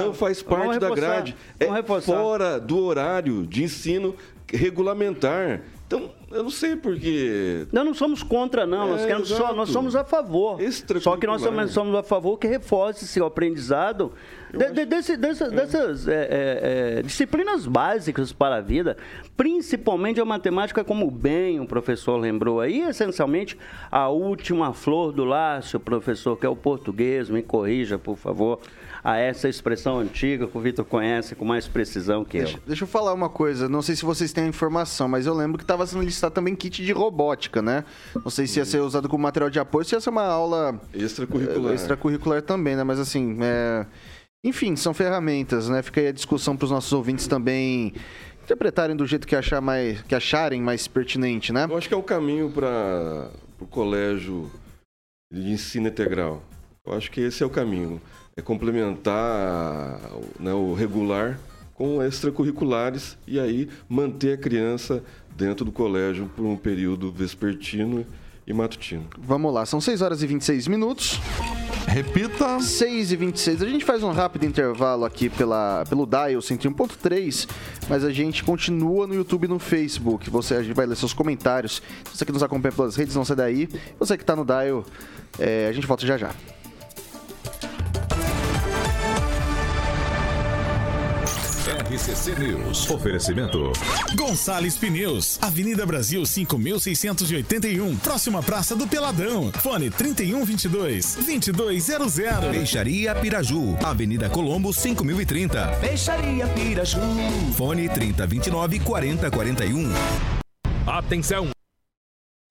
Não faz parte da grade. É fora do horário de ensino regulamentar. Então, eu não sei porque. Nós não somos contra, não. É, nós, queremos só, nós somos a favor. Só que nós somos, somos a favor que reforce seu aprendizado de, de, desse, dessa, é. dessas é, é, é, disciplinas básicas para a vida, principalmente a matemática, como bem o professor lembrou aí, essencialmente a última flor do lácio, professor, que é o português, me corrija, por favor a essa expressão antiga que o Vitor conhece com mais precisão que deixa, eu. Deixa eu falar uma coisa, não sei se vocês têm a informação, mas eu lembro que estava sendo listado também kit de robótica, né? Não sei se ia ser usado como material de apoio, se ia ser uma aula extracurricular, extracurricular também, né? Mas assim, é... enfim, são ferramentas, né? Fica aí a discussão para os nossos ouvintes também interpretarem do jeito que, achar mais, que acharem mais pertinente, né? Eu acho que é o caminho para o colégio de ensino integral. Eu acho que esse é o caminho é complementar né, o regular com extracurriculares e aí manter a criança dentro do colégio por um período vespertino e matutino. Vamos lá, são 6 horas e 26 minutos. Repita. 6 e 26 A gente faz um rápido intervalo aqui pela, pelo Dial 101.3, mas a gente continua no YouTube e no Facebook. Você a gente vai ler seus comentários. Você que nos acompanha pelas redes, não sai daí. Você que tá no Dial, é, a gente volta já já. RCC News. Oferecimento. Gonçalves Pneus, Avenida Brasil 5681, próxima Praça do Peladão. Fone 3122 2200. Peixaria Piraju, Avenida Colombo 5030. Peixaria Piraju. Fone 3029 4041. Atenção!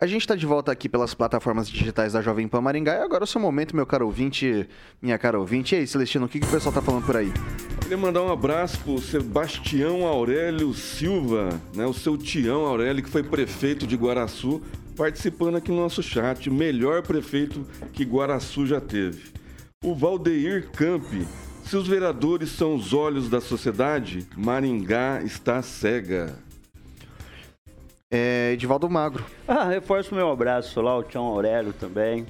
A gente está de volta aqui pelas plataformas digitais da Jovem Pan Maringá e agora é o seu momento, meu caro ouvinte, minha cara ouvinte. E aí, Celestino, o que, que o pessoal tá falando por aí? Queria mandar um abraço pro Sebastião Aurélio Silva, né? O seu Tião Aurélio, que foi prefeito de Guaraçu, participando aqui no nosso chat. Melhor prefeito que Guaraçu já teve. O Valdeir Campi. Se os vereadores são os olhos da sociedade, Maringá está cega. É Edivaldo Magro. Ah, reforço meu abraço lá, o Tião Aurélio também,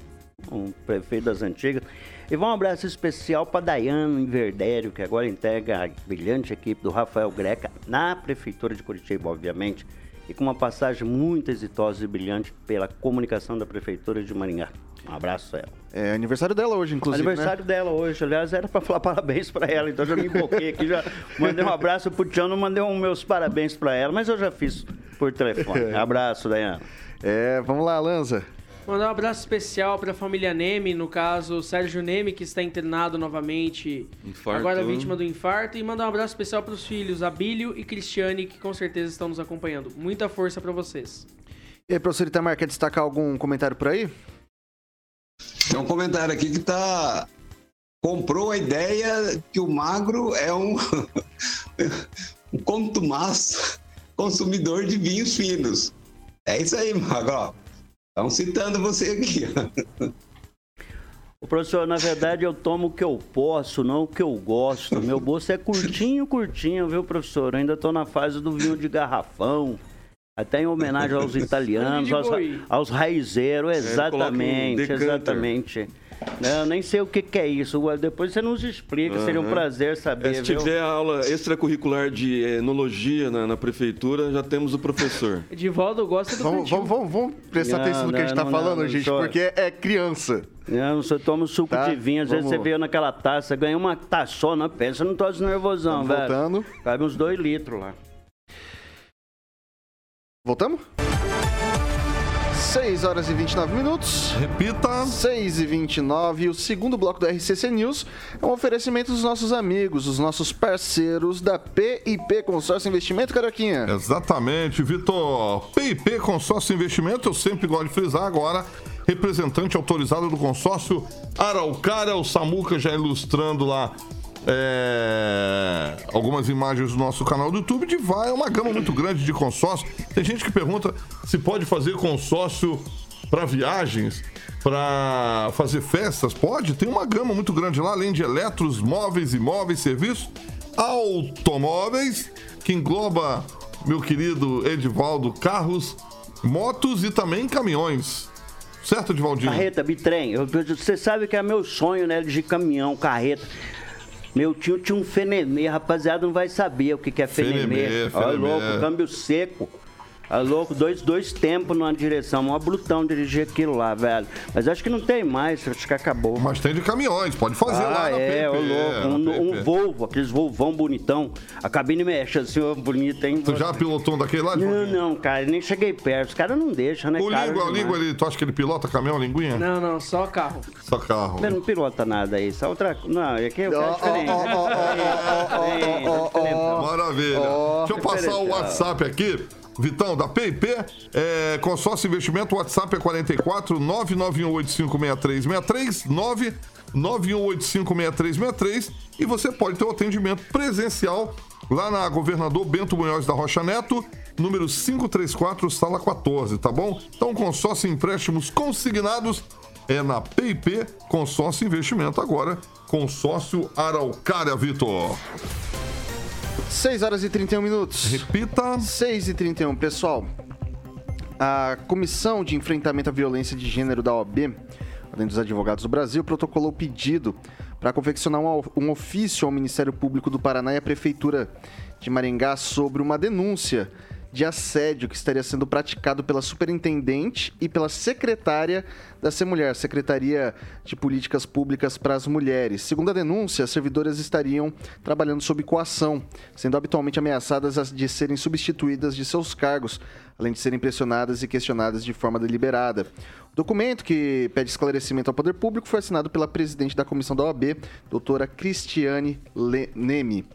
um prefeito das antigas. E um abraço especial para Dayano Inverdério, que agora integra a brilhante equipe do Rafael Greca na Prefeitura de Curitiba, obviamente, e com uma passagem muito exitosa e brilhante pela comunicação da Prefeitura de Maringá. Um abraço a ela. É aniversário dela hoje, inclusive. Aniversário né? dela hoje, aliás, era para falar parabéns para ela, então já me emboquei aqui, já mandei um abraço pro Tião, não mandei um meus parabéns para ela, mas eu já fiz por telefone. Abraço, Dayana. É, vamos lá, Lanza. Mandar um abraço especial para a família Neme, no caso, Sérgio Neme, que está internado novamente, Infarto. agora vítima do infarto. E mandar um abraço especial para os filhos, Abílio e Cristiane, que com certeza estão nos acompanhando. Muita força para vocês. E aí, professor Itamar, quer destacar algum comentário por aí? Tem um comentário aqui que tá. Comprou a ideia que o magro é um, um contumaz consumidor de vinhos finos. É isso aí, magro. Estão citando você aqui. professor, na verdade, eu tomo o que eu posso, não o que eu gosto. Meu bolso é curtinho, curtinho, viu, professor? Eu ainda estou na fase do vinho de garrafão. Até em homenagem aos italianos, aos, aos raizeiros, um exatamente, exatamente. Né, Eu nem sei o que, que é isso. Depois você nos explica, seria um prazer saber. É, se viu? tiver aula extracurricular de enologia na, na prefeitura, já temos o professor. Edivaldo gosta do Vamos, vamos, vamos, vamos prestar Não, atenção no que a gente tá não, falando, não, gente, só- porque é criança. Não, você toma um suco Tá, de vinho, às vezes vamos- você veio naquela taça, ganha uma taçona, pensa, não tô nervosão, Vamos velho. voltando. Cabe uns dois litros lá. Voltamos? 6 horas e 29 minutos. Repita. 6 e 29 o segundo bloco do RCC News é um oferecimento dos nossos amigos, os nossos parceiros da PIP Consórcio Investimento, Caroquinha. Exatamente, Vitor. PIP Consórcio Investimento, eu sempre gosto de frisar agora. Representante autorizado do consórcio Araucária, o Samuca já ilustrando lá é, algumas imagens do nosso canal do YouTube. De vai, é uma gama muito grande de consórcio. Tem gente que pergunta se pode fazer consórcio para viagens, para fazer festas. Pode, tem uma gama muito grande lá, além de eletros, móveis, imóveis, serviços, automóveis, que engloba, meu querido Edivaldo, carros, motos e também caminhões. Certo, Edivaldinho? Carreta, bitrem. Você sabe que é meu sonho, né? De caminhão, carreta. Meu tio tinha um fenemê, rapaziada não vai saber o que, que é fenemê. Fenemê, Olha, fenemê. louco, câmbio seco. Olha, louco, dois, dois tempos numa direção. Mó brutão dirigir aquilo lá, velho. Mas acho que não tem mais, acho que acabou. Mas tem de caminhões, pode fazer ah, lá é, ô PIP, louco, um, um. Volvo, aqueles Volvão bonitão. A cabine mexe assim, ó, bonita, hein? Tu já pilotou um daquele lá, Não, não, cara, nem cheguei perto. Os caras não deixam, né, O cara? Língua, o Língua, ele, tu acha que ele pilota caminhão, linguinha? Não, não, só carro. Só carro. Ele não pilota nada aí, só outra. Não, aqui é o cara diferente. Maravilha. Deixa eu passar o WhatsApp aqui. Vitão, da PIP, é, consórcio investimento, WhatsApp é 44 991856363, 991856363 e você pode ter o atendimento presencial lá na Governador Bento Munhoz da Rocha Neto, número 534, sala 14, tá bom? Então, consórcio empréstimos consignados é na PIP Consórcio Investimento agora, consórcio Araucária, Vitor. 6 horas e 31 minutos. Repita. 6 e 31 pessoal. A Comissão de Enfrentamento à Violência de Gênero da OAB Além dos advogados do Brasil, protocolou pedido para confeccionar um, um ofício ao Ministério Público do Paraná e à Prefeitura de Maringá sobre uma denúncia de assédio que estaria sendo praticado pela superintendente e pela secretária da Mulher, Secretaria de Políticas Públicas para as Mulheres. Segundo a denúncia, as servidoras estariam trabalhando sob coação, sendo habitualmente ameaçadas de serem substituídas de seus cargos, além de serem pressionadas e questionadas de forma deliberada. O documento que pede esclarecimento ao poder público foi assinado pela presidente da comissão da OAB, doutora Cristiane Neme.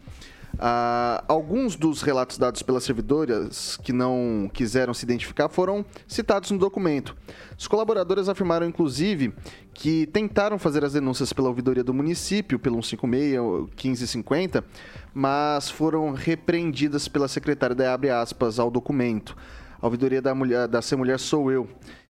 Ah, alguns dos relatos dados pelas servidoras que não quiseram se identificar foram citados no documento. Os colaboradores afirmaram, inclusive, que tentaram fazer as denúncias pela ouvidoria do município, pelo 156 1550, mas foram repreendidas pela secretária da abre aspas ao documento. A ouvidoria da, mulher, da Ser Mulher sou eu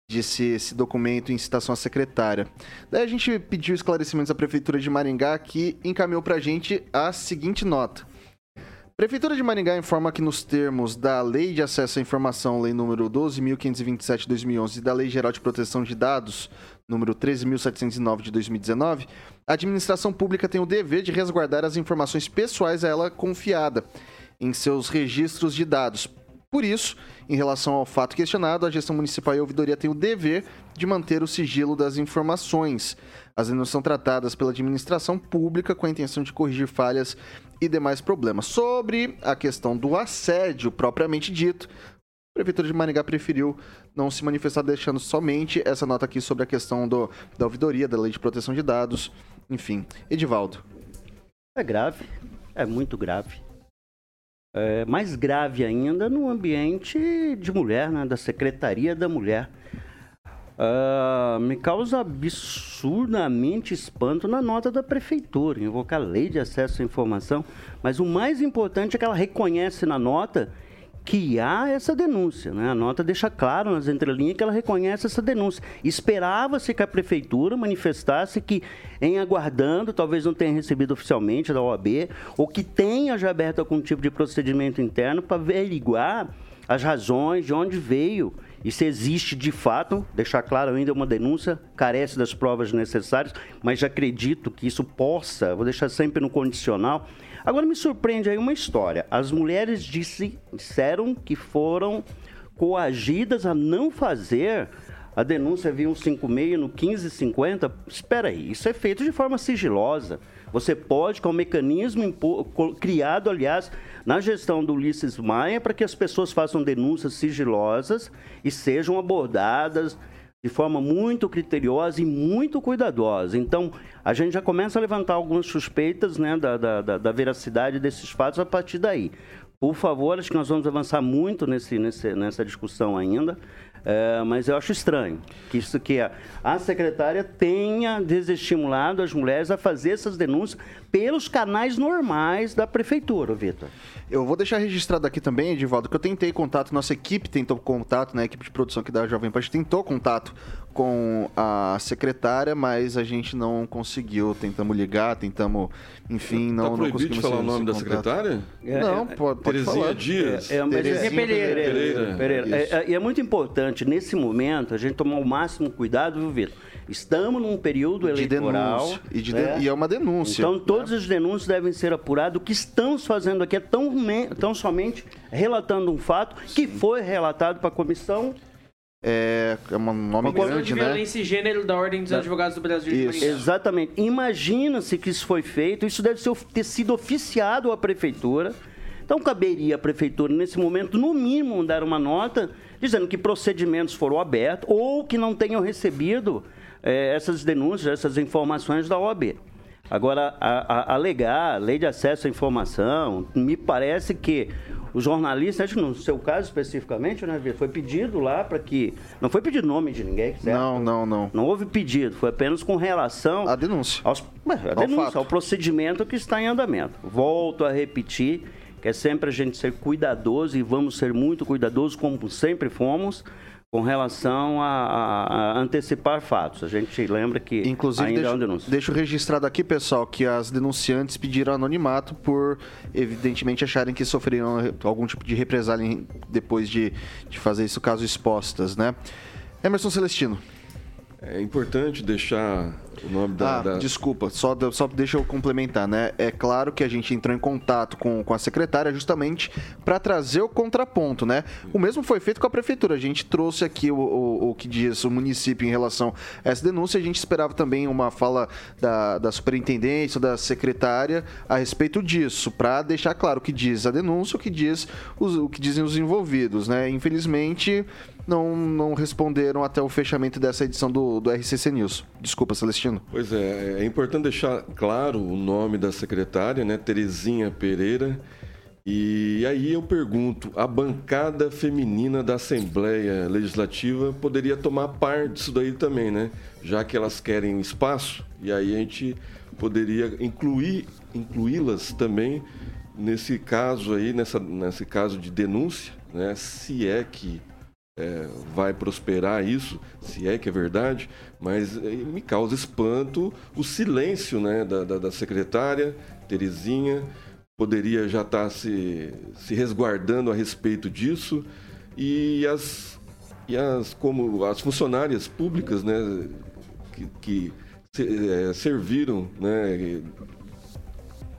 disse esse documento em citação à secretária. Daí a gente pediu esclarecimentos à Prefeitura de Maringá, que encaminhou para a gente a seguinte nota. Prefeitura de Maringá informa que nos termos da Lei de Acesso à Informação, Lei número 12.527/2011 e da Lei Geral de Proteção de Dados, número 13.709 de 2019, a administração pública tem o dever de resguardar as informações pessoais a ela confiada em seus registros de dados. Por isso, em relação ao fato questionado, a gestão municipal e a ouvidoria têm o dever de manter o sigilo das informações. As denúncias são tratadas pela administração pública com a intenção de corrigir falhas e demais problemas. Sobre a questão do assédio propriamente dito, a Prefeitura de Maringá preferiu não se manifestar, deixando somente essa nota aqui sobre a questão do, da ouvidoria, da lei de proteção de dados, enfim. Edivaldo. É grave, é muito grave. É mais grave ainda no ambiente de mulher, né, da Secretaria da Mulher. Uh, me causa absurdamente espanto na nota da prefeitura, invocar a lei de acesso à informação, mas o mais importante é que ela reconhece na nota que há essa denúncia. Né? A nota deixa claro nas entrelinhas que ela reconhece essa denúncia. Esperava-se que a prefeitura manifestasse que, em aguardando, talvez não tenha recebido oficialmente da OAB, ou que tenha já aberto algum tipo de procedimento interno para averiguar as razões de onde veio se existe de fato, deixar claro ainda uma denúncia, carece das provas necessárias, mas já acredito que isso possa, vou deixar sempre no condicional. Agora me surpreende aí uma história. As mulheres disse, disseram que foram coagidas a não fazer a denúncia via 156 no 1550. Espera aí, isso é feito de forma sigilosa. Você pode, com o mecanismo criado, aliás, na gestão do Ulisses Maia, para que as pessoas façam denúncias sigilosas e sejam abordadas de forma muito criteriosa e muito cuidadosa. Então, a gente já começa a levantar algumas suspeitas né, da, da, da veracidade desses fatos a partir daí. Por favor, acho que nós vamos avançar muito nesse, nesse, nessa discussão ainda. É, mas eu acho estranho que isso que a, a secretária tenha desestimulado as mulheres a fazer essas denúncias pelos canais normais da prefeitura, Vitor. Eu vou deixar registrado aqui também, Edivaldo, que eu tentei contato, nossa equipe tentou contato, né, a equipe de produção aqui da Jovem Pan tentou contato com a secretária, mas a gente não conseguiu. Tentamos ligar, tentamos, enfim, não, tá não conseguimos falar o nome da secretária? É, não, é, pode, pode Terezinha falar. Dias. É, é, mas Terezinha Pereira. Pereira. Pereira. É, é, e é muito importante, nesse momento, a gente tomar o máximo cuidado, viu, Vitor? Estamos num período de eleitoral. denúncia. E, de né? de- e é uma denúncia. Então, todas as denúncias devem ser apuradas. O que estamos fazendo aqui é tão, tão somente relatando um fato que foi relatado para a comissão. É, é um nome Comissão grande, de né? Violência e Gênero da Ordem dos Advogados do Brasil de. Exatamente. Imagina-se que isso foi feito, isso deve ser, ter sido oficiado à prefeitura. Então, caberia à prefeitura, nesse momento, no mínimo, dar uma nota dizendo que procedimentos foram abertos ou que não tenham recebido eh, essas denúncias, essas informações da OAB. Agora, a, a, alegar a lei de acesso à informação, me parece que os jornalistas, acho que no seu caso especificamente, né, foi pedido lá para que. Não foi pedido nome de ninguém, certo? Não, não, não. Não houve pedido, foi apenas com relação A denúncia. aos, a Ao denúncia, fato. ao procedimento que está em andamento. Volto a repetir que é sempre a gente ser cuidadoso e vamos ser muito cuidadosos, como sempre fomos, com relação a, a- antecipar fatos. A gente lembra que Inclusive, ainda é deixo, uma denúncia. deixo registrado aqui, pessoal, que as denunciantes pediram anonimato por, evidentemente, acharem que sofreram algum tipo de represália depois de, de fazer isso, caso expostas, né? Emerson Celestino. É importante deixar o nome da. Ah, da- desculpa, só, só deixa eu complementar, né? É claro que a gente entrou em contato com, com a secretária justamente para trazer o contraponto, né? O mesmo foi feito com a prefeitura. A gente trouxe aqui o, o, o que diz o município em relação a essa denúncia. A gente esperava também uma fala da, da superintendência, da secretária a respeito disso, para deixar claro o que diz a denúncia, o que, diz os, o que dizem os envolvidos, né? Infelizmente. Não, não responderam até o fechamento dessa edição do, do RCC News. Desculpa, Celestino. Pois é, é importante deixar claro o nome da secretária, né? Terezinha Pereira. E aí eu pergunto, a bancada feminina da Assembleia Legislativa poderia tomar parte disso daí também, né? Já que elas querem espaço, e aí a gente poderia incluir, incluí-las também nesse caso aí, nessa, nesse caso de denúncia, né? Se é que é, vai prosperar isso, se é que é verdade, mas eh, me causa espanto o silêncio né, da, da, da secretária, Terezinha, poderia já estar se, se resguardando a respeito disso, e as, e as, como as funcionárias públicas né, que, que se- eh, serviram né,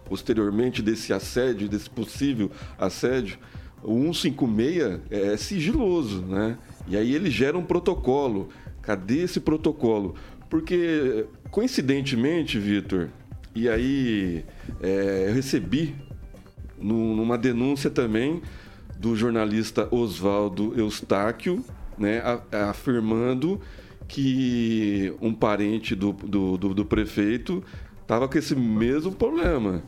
posteriormente desse assédio, desse possível assédio, o 156 é sigiloso, né? E aí ele gera um protocolo. Cadê esse protocolo? Porque, coincidentemente, Vitor, e aí é, eu recebi num- numa denúncia também do jornalista Oswaldo Eustáquio, né, afirmando que um parente do, do, do- do prefeito estava com esse mesmo problema.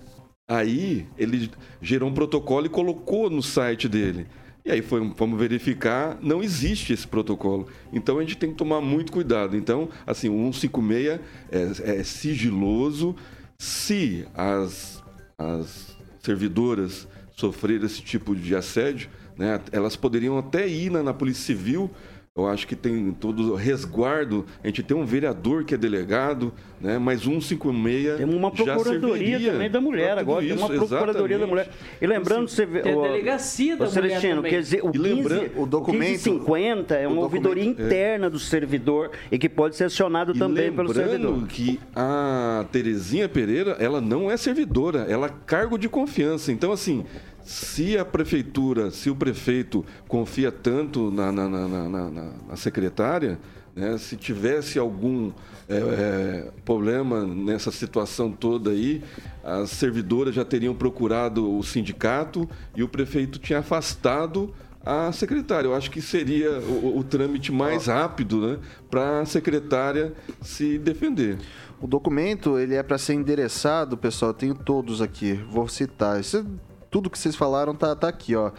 Aí ele gerou um protocolo e colocou no site dele. E aí foi, fomos verificar, não existe esse protocolo. Então a gente tem que tomar muito cuidado. Então, assim, o 156 é, é sigiloso. Se as, as servidoras sofrerem esse tipo de assédio, né, elas poderiam até ir na, na Polícia Civil. Eu acho que tem todo o resguardo. A gente tem um vereador que é delegado, né? Mas 156 Tem uma procuradoria também da mulher agora, tem uma isso, procuradoria da exatamente. mulher. E lembrando, você vê. Tem a o- delegacia da o Celestino, mulher também. quer dizer, o, E 15, lembrando, o documento- 1550 é o uma ouvidoria documento- interna do servidor e que pode ser acionado E também pelo lembrando servidor. que a Terezinha Pereira, ela não é servidora, ela é cargo de confiança. Então, assim, se a prefeitura, se o prefeito confia tanto na, na, na, na- secretária, né, se tivesse algum é, é, problema nessa situação toda aí, as servidoras já teriam procurado o sindicato e o prefeito tinha afastado a secretária. Eu acho que seria o, o trâmite mais rápido né, para a secretária se defender. O documento, ele é para ser endereçado, pessoal, eu tenho todos aqui, vou citar. Isso, tudo que vocês falaram tá, tá aqui, ó.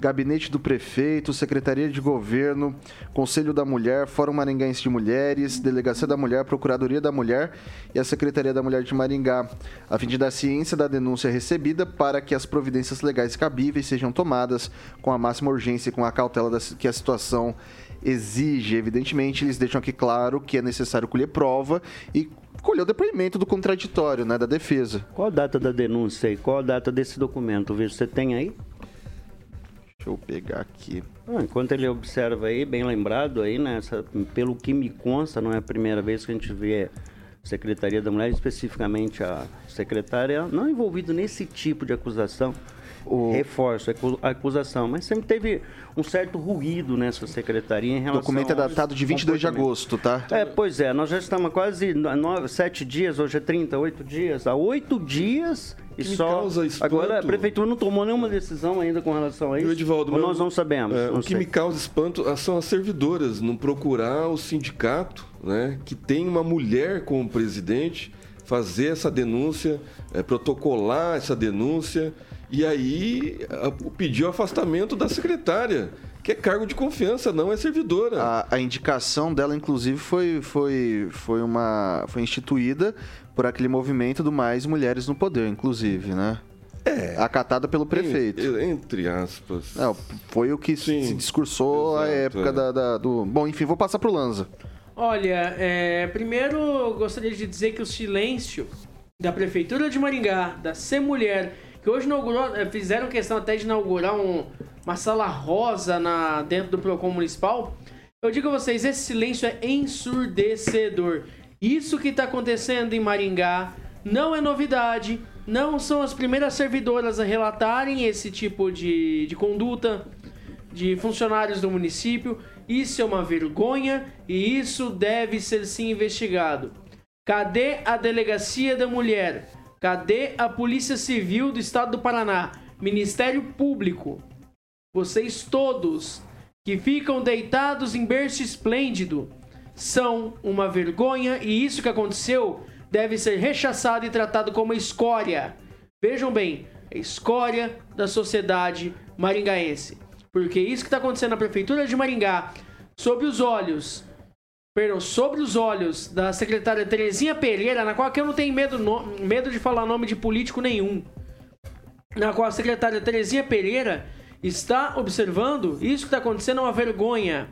Gabinete do Prefeito, Secretaria de Governo, Conselho da Mulher, Fórum Maringaense de Mulheres, Delegacia da Mulher, Procuradoria da Mulher e a Secretaria da Mulher de Maringá, a fim de dar ciência da denúncia recebida para que as providências legais cabíveis sejam tomadas com a máxima urgência e com a cautela que a situação exige. Evidentemente, eles deixam aqui claro que é necessário colher prova e colher o depoimento do contraditório, né, da defesa. Qual a data da denúncia aí? Qual a data desse documento? Veja, você tem aí? Deixa eu pegar aqui. Ah, enquanto ele observa aí, bem lembrado aí, né? essa- pelo que me consta, não é a primeira vez que a gente vê Secretaria da Mulher, especificamente a secretária, não envolvida nesse tipo de acusação. Reforço acu- a acusação, mas sempre teve um certo ruído nessa secretaria em O relação. documento é datado de 22 de agosto, tá? É, pois é, nós já estamos há quase nove, sete dias, hoje é 30, oito dias. Há oito dias e Que me só. causa espanto. Agora a prefeitura não tomou nenhuma decisão ainda com relação a E isso. o Edivaldo, Ou nós não sabemos. é, não o que sei. me causa espanto ah, são as servidoras não procurar o sindicato, né, que tem uma mulher como presidente, fazer essa denúncia, é, protocolar essa denúncia e aí a- o afastamento da secretária, que é cargo de confiança, não é servidora. A, a indicação dela, inclusive, foi, foi, foi, uma, foi instituída por aquele movimento do Mais Mulheres no Poder, inclusive, né? É. Acatada pelo prefeito. En- Entre aspas. Não, foi o que Sim, se discursou à exato, época é. da, da- do... Bom, enfim, vou passar pro Lanza. Olha, é, primeiro gostaria de dizer que o silêncio da Prefeitura de Maringá, da Ser Mulher, que hoje inaugurou, é, fizeram questão até de inaugurar um- uma sala rosa na, dentro do PROCON Municipal, Eu digo a vocês, esse silêncio é ensurdecedor. Isso que está acontecendo em Maringá não é novidade. Não são as primeiras servidoras a relatarem esse tipo de, de conduta de funcionários do município. Isso é uma vergonha e isso deve ser sim investigado. Cadê a Delegacia da Mulher? Cadê a Polícia Civil do Estado do Paraná? Ministério Público? Vocês todos que ficam deitados em berço esplêndido são uma vergonha e isso que aconteceu deve ser rechaçado e tratado como escória. Vejam bem, é escória da sociedade maringaense. Porque isso que está acontecendo na prefeitura de Maringá, sob os olhos, perdão, sobre os olhos da secretária Terezinha Pereira, na qual eu não tenho medo, no, medo de falar nome de político nenhum, na qual a secretária Terezinha Pereira está observando, isso que está acontecendo é uma vergonha.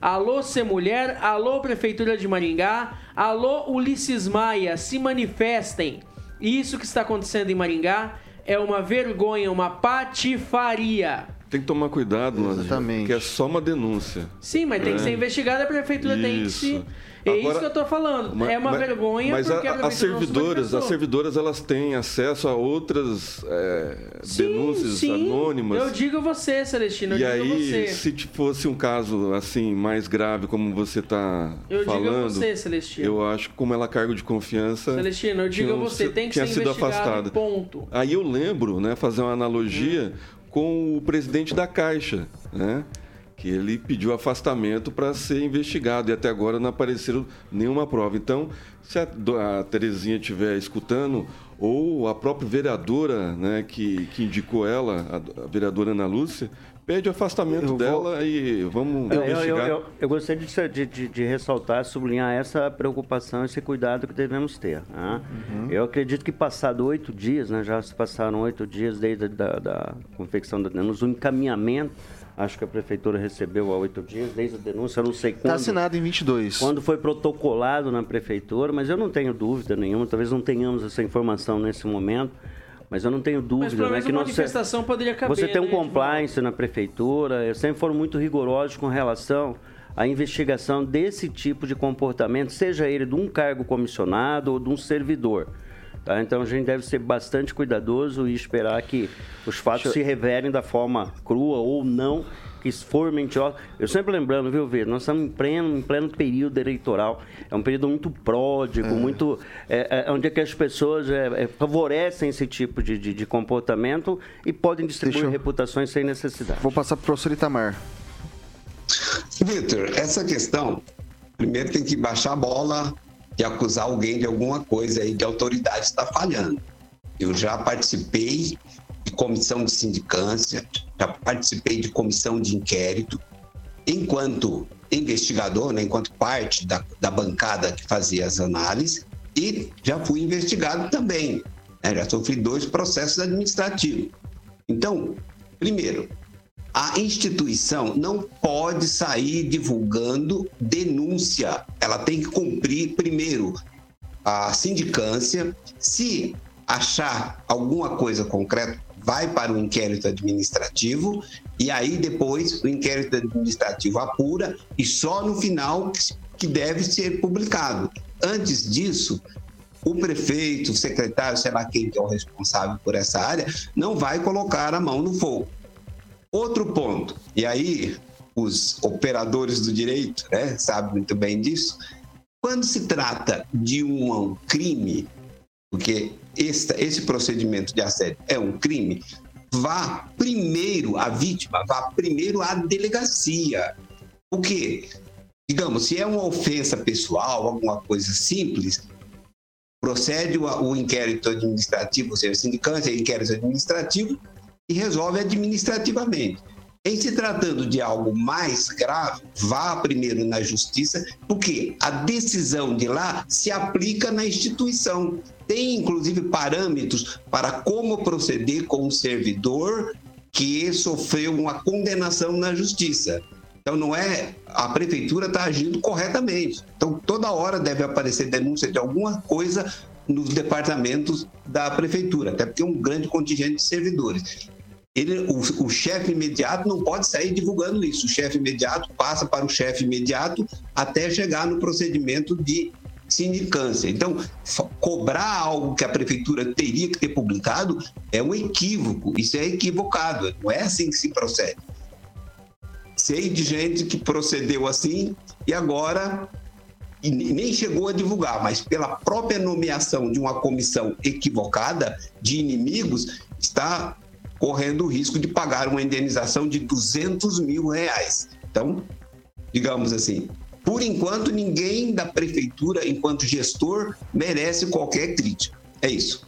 Alô, Ser Mulher, alô, Prefeitura de Maringá, alô, Ulisses Maia, se manifestem. Isso que está acontecendo em Maringá é uma vergonha, uma patifaria. Tem que tomar cuidado, Exatamente. que é só uma denúncia. Sim, mas tem que É. ser investigada, a prefeitura tem que Isso. se. É Agora- isso que eu tô falando. Ma- é uma ma- vergonha Mas porque a- a, as servidoras, as servidoras, elas têm acesso a outras é, Sim, denúncias sim. anônimas. Eu digo a você, Celestino, eu e digo a aí, você. se fosse um caso assim mais grave, como você está Eu digo a falando, você, Celestino. eu acho que como ela é cargo de confiança, Celestino, eu digo a você, tem que tinha ser sido investigado, afastada. ponto. Aí eu lembro, né, fazer uma analogia com o presidente da Caixa, né? Que ele pediu afastamento para ser investigado e até agora não apareceu nenhuma prova. Então, se a, a Terezinha estiver escutando, ou a própria vereadora né, que, que indicou ela, a, a vereadora Ana Lúcia, pede o afastamento Eu vou- dela e vamos Eu, eu, investigar. eu, eu gostaria de, de, de- ressaltar, sublinhar essa preocupação, esse cuidado que devemos ter. né? Eu acredito que passado oito dias, né, já se passaram oito dias desde a da, da confecção da denúncia, o encaminhamento, acho que a prefeitura recebeu há oito dias, desde a denúncia, eu não sei Está quando. assinado em 22. Quando foi protocolado na prefeitura, mas eu não tenho dúvida nenhuma, talvez não tenhamos essa informação nesse momento, mas eu não tenho Mas dúvida pelo né, que manifestação poderia caber. você tem um né, compliance na prefeitura, eles sempre foram muito rigorosos com relação à investigação desse tipo de comportamento, seja ele de um cargo comissionado ou de um servidor. Tá? Então a gente deve ser bastante cuidadoso e esperar que os fatos se revelem da forma crua ou não, que for mentirosa. Eu sempre lembrando, viu, Vê? Nós estamos em pleno, em pleno período eleitoral. É um período muito pródigo, muito. É, é, onde é que as pessoas é, é, favorecem esse tipo de, de, de comportamento e podem distribuir eu- reputações sem necessidade. Vou passar pro professor Itamar. Vitor, essa questão, primeiro tem que baixar a bola e acusar alguém de alguma coisa aí de autoridade está falhando. Eu já participei de comissão de sindicância, já participei de comissão de inquérito, enquanto investigador, né, enquanto parte da, da bancada que fazia as análises, e já fui investigado também. né, já sofri dois processos administrativos. Então, primeiro, a instituição não pode sair divulgando denúncia. Ela tem que cumprir, primeiro, a sindicância. Se achar alguma coisa concreta, vai para o inquérito administrativo e aí depois o inquérito administrativo apura e só no final que deve ser publicado. Antes disso, o prefeito, o secretário, sei lá quem que é o responsável por essa área, não vai colocar a mão no fogo. Outro ponto, e aí os operadores do direito né, sabem muito bem disso, quando se trata de um crime, porque esse, procedimento de assédio é um crime, vá primeiro, a vítima, vá primeiro à delegacia. O quê? Digamos, se é uma ofensa pessoal, alguma coisa simples, procede o, o inquérito administrativo, ou seja, sindicância, inquérito administrativo, e resolve administrativamente. Em se tratando de algo mais grave, vá primeiro na justiça, porque a decisão de lá se aplica na instituição. Tem inclusive parâmetros para como proceder com um servidor que sofreu uma condenação na justiça. Então não é a prefeitura está agindo corretamente. Então toda hora deve aparecer denúncia de alguma coisa nos departamentos da prefeitura, até porque é um grande contingente de servidores. Ele, o, o chefe imediato não pode sair divulgando isso. O chefe imediato passa para o chefe imediato até chegar no procedimento de sindicância. Então, cobrar algo que a prefeitura teria que ter publicado é um equívoco. Isso é equivocado. Não é assim que se procede. Sei de gente que procedeu assim e agora e nem chegou a divulgar, mas pela própria nomeação de uma comissão equivocada de inimigos, está correndo o risco de pagar uma indenização de 200 mil reais. Então, digamos assim, por enquanto, ninguém da prefeitura, enquanto gestor, merece qualquer crítica. É isso.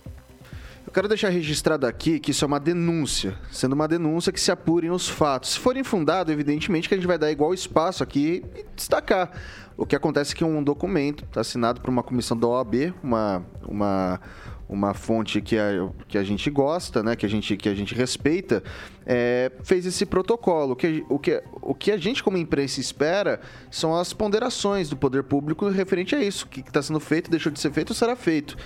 Eu quero deixar registrado aqui que isso é uma denúncia, sendo uma denúncia que se apurem os fatos. Se for infundado, evidentemente que a gente vai dar igual espaço aqui e destacar. O que acontece é que um documento assinado por uma comissão da OAB, uma, uma uma fonte que a, que a gente gosta, né, que, a gente, que a gente respeita, é, fez esse protocolo. O que, o, que, o que a gente, como imprensa, espera são as ponderações do poder público referente a isso. O que está sendo feito, deixou de ser feito, será feito.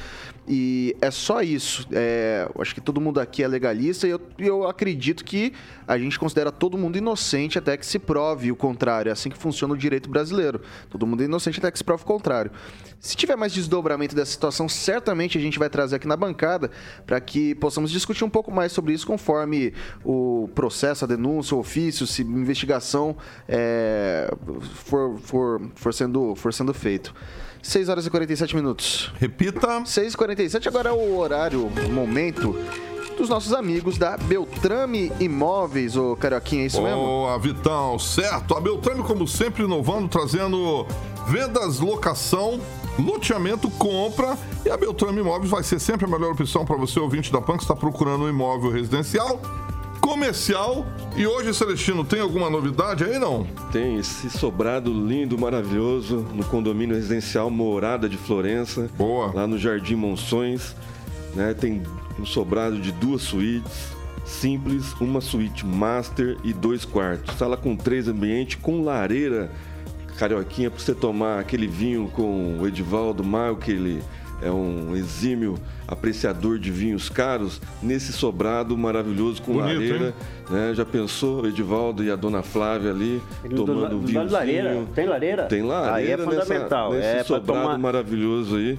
E é só isso. É, acho que todo mundo aqui é legalista e eu, eu acredito que a gente considera todo mundo inocente até que se prove o contrário. É assim que funciona o direito brasileiro. Todo mundo é inocente até que se prove o contrário. Se tiver mais desdobramento dessa situação, certamente a gente vai trazer aqui na bancada para que possamos discutir um pouco mais sobre isso conforme o processo, a denúncia, o ofício, se investigação é, for, for, for, sendo, for sendo feito. 6 horas e 47 minutos. Repita. 6 e 47 agora é o horário, o momento dos nossos amigos da Beltrame Imóveis, ô Carioquinha, é isso mesmo? Boa, Vitão, certo. A Beltrame, como sempre, inovando, trazendo vendas, locação, loteamento, compra. E a Beltrame Imóveis vai ser sempre a melhor opção para você, ouvinte da PAN, que está procurando um imóvel residencial comercial. E hoje, Celestino, tem alguma novidade aí, não? Tem esse sobrado lindo, maravilhoso, no condomínio residencial Morada de Florença. Boa. Lá no Jardim Monções. Né? Tem um sobrado de duas suítes simples, uma suíte master e dois quartos. Sala com três ambientes, com lareira carioquinha para você tomar aquele vinho com o Edivaldo Maio, que ele é um exímio apreciador de vinhos caros, nesse sobrado maravilhoso com Bonito, lareira. Né? Já pensou, Edivaldo e a dona Flávia ali, Ele tomando do, vinho. Lareira. Tem lareira? Tem lareira. Aí é fundamental. Nessa, nesse é sobrado tomar... maravilhoso aí.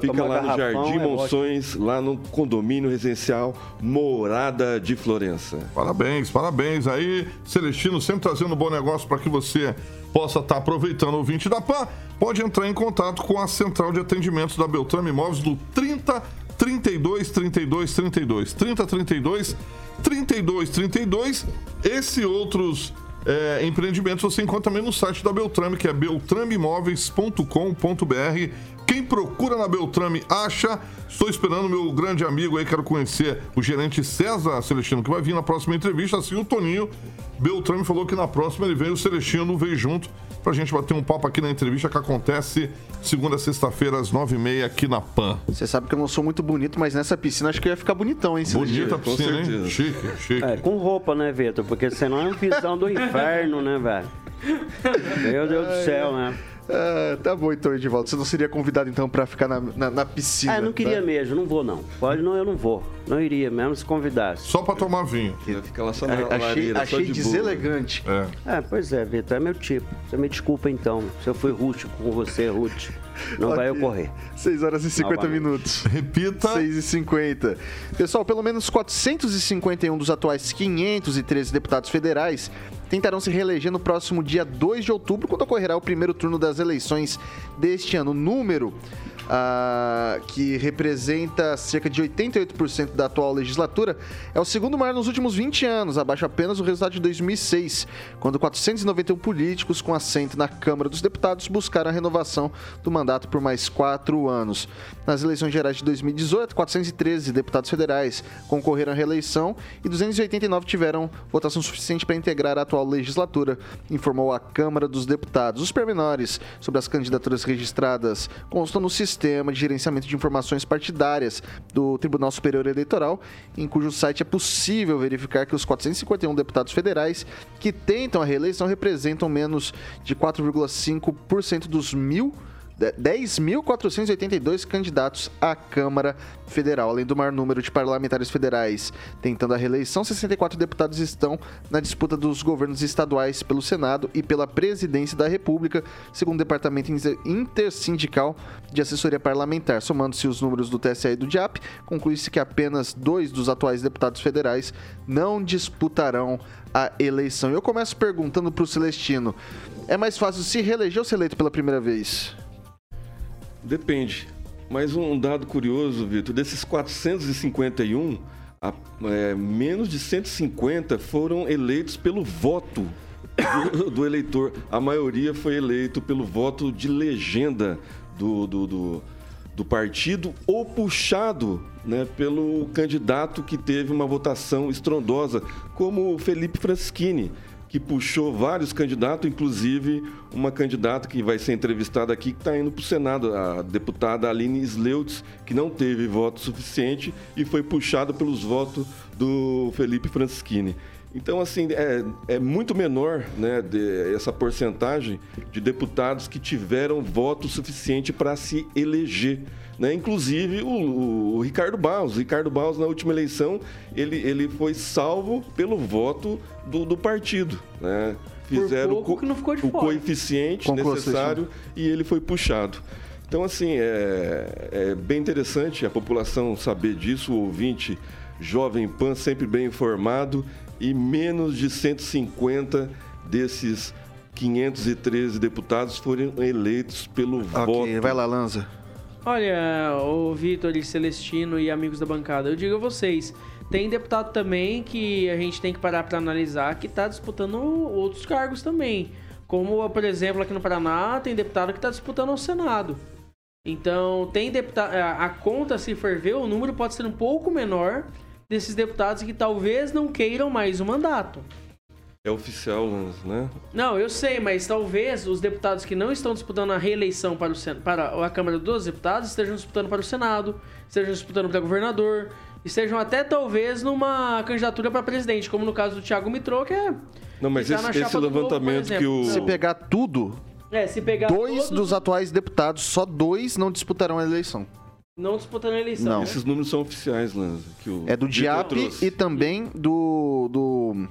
Fica lá no Jardim é Monções, lá no condomínio residencial Morada de Florença. Parabéns, parabéns. Aí, Celestino, sempre trazendo um bom negócio para que você possa estar tá aproveitando o 20 da PAN. Pode entrar em contato com a central de atendimentos da Beltrame Imóveis do 30 32 32 32 30 32 32 32. Esse outros é, empreendimentos você encontra também no site da Beltrame, que é beltrameimóveis.com.br. Quem procura na Beltrame acha. Estou esperando meu grande amigo aí, quero conhecer o gerente César Celestino, que vai vir na próxima entrevista, assim o Toninho. Beltrame falou que na próxima ele vem, o Celestino veio junto pra gente bater um papo aqui na entrevista que acontece segunda a sexta-feira às nove e meia aqui na PAN. Você sabe que eu não sou muito bonito, mas nessa piscina acho que ia ficar bonitão, hein? Bonita a piscina, hein? Chique, chique. É, com roupa, né, Vitor? Porque senão é uma visão do inferno, né, velho? Meu Deus do céu, né? Ah, tá bom então, Edivaldo. Você não seria convidado então para ficar na, na, na, piscina? Ah, eu não queria tá? mesmo, não vou não. Pode não, eu não vou. Não iria mesmo se convidasse. Só para tomar vinho. Fica lá só na achei, lareira, achei só de deselegante. É. é, pois é, Vitor, é meu tipo. Você me desculpa então, se eu fui rústico com você, Ruth. Não okay. vai ocorrer. 6 horas e 50 Novamente. minutos. Repita. 6 e 50. Pessoal, pelo menos 451 dos atuais 513 deputados federais tentarão se reeleger no próximo dia 2 de outubro, quando ocorrerá o primeiro turno das eleições deste ano. Número uh, que representa cerca de 88% da atual legislatura, é o segundo maior nos últimos 20 anos, abaixo apenas do resultado de 2006, quando 491 políticos com assento na Câmara dos Deputados buscaram a renovação do mandato por mais quatro anos. Nas eleições gerais de 2018, 413 deputados federais concorreram à reeleição e 289 tiveram votação suficiente para integrar a atual legislatura, informou a Câmara dos Deputados. Os pormenores sobre as candidaturas registradas constam no sistema Sistema de Gerenciamento de Informações Partidárias do Tribunal Superior Eleitoral, em cujo site é possível verificar que os 451 deputados federais que tentam a reeleição representam menos de 4,5% dos mil 10.482 candidatos à Câmara Federal. Além do maior número de parlamentares federais tentando a reeleição, 64 deputados estão na disputa dos governos estaduais pelo Senado e pela presidência da República, segundo o Departamento Intersindical de Assessoria Parlamentar. Somando-se os números do TSE e do DIAP, conclui-se que apenas dois dos atuais deputados federais não disputarão a eleição. Eu começo perguntando para o Celestino: é mais fácil se reeleger ou ser eleito pela primeira vez? Depende. Mas um dado curioso, Vitor, desses 451, a, é, menos de 150 foram eleitos pelo voto do, do, eleitor. A maioria foi eleito pelo voto de legenda do, do, do, do partido ou puxado né, pelo candidato que teve uma votação estrondosa, como o Felipe Fraschini que puxou vários candidatos, inclusive uma candidata que vai ser entrevistada aqui, que está indo para o Senado, a deputada Aline Sleutz, que não teve voto suficiente e foi puxada pelos votos do Felipe Francisquini. Então, assim, é, é muito menor né, de, essa porcentagem de deputados que tiveram voto suficiente para se eleger. Né? Inclusive o, o, Ricardo Barros. O Ricardo Barros, na última eleição, ele, ele foi salvo pelo voto do, do partido. Né? Fizeram o, co o coeficiente necessário e ele foi puxado. Então, assim, é, é bem interessante a população saber disso, o ouvinte Jovem Pan sempre bem informado e menos de 150 desses 513 deputados foram eleitos pelo okay, voto. Vai lá, Lanza. Olha, o Vitor e Celestino e amigos da bancada, eu digo a vocês, tem deputado também que a gente tem que parar para analisar que está disputando outros cargos também. Como, por exemplo, aqui no Paraná, tem deputado que está disputando o Senado. Então, tem deputado. A conta, se for ver, o número pode ser um pouco menor desses deputados que talvez não queiram mais o mandato. É oficial, né? Não, eu sei, mas talvez os deputados que não estão disputando a reeleição para, o, para a Câmara dos Deputados estejam disputando para o Senado, estejam disputando para governador, estejam até talvez numa candidatura para presidente, como no caso do Thiago Mitrô, que é. Não, mas tá esse, esse levantamento Globo, que o. Se pegar tudo. É, se pegar. Dois todos... dos atuais deputados, só dois não disputarão a eleição. Não disputando a eleição. Não. Né? Esses números são oficiais, Lanza. é do DIAP e também do. do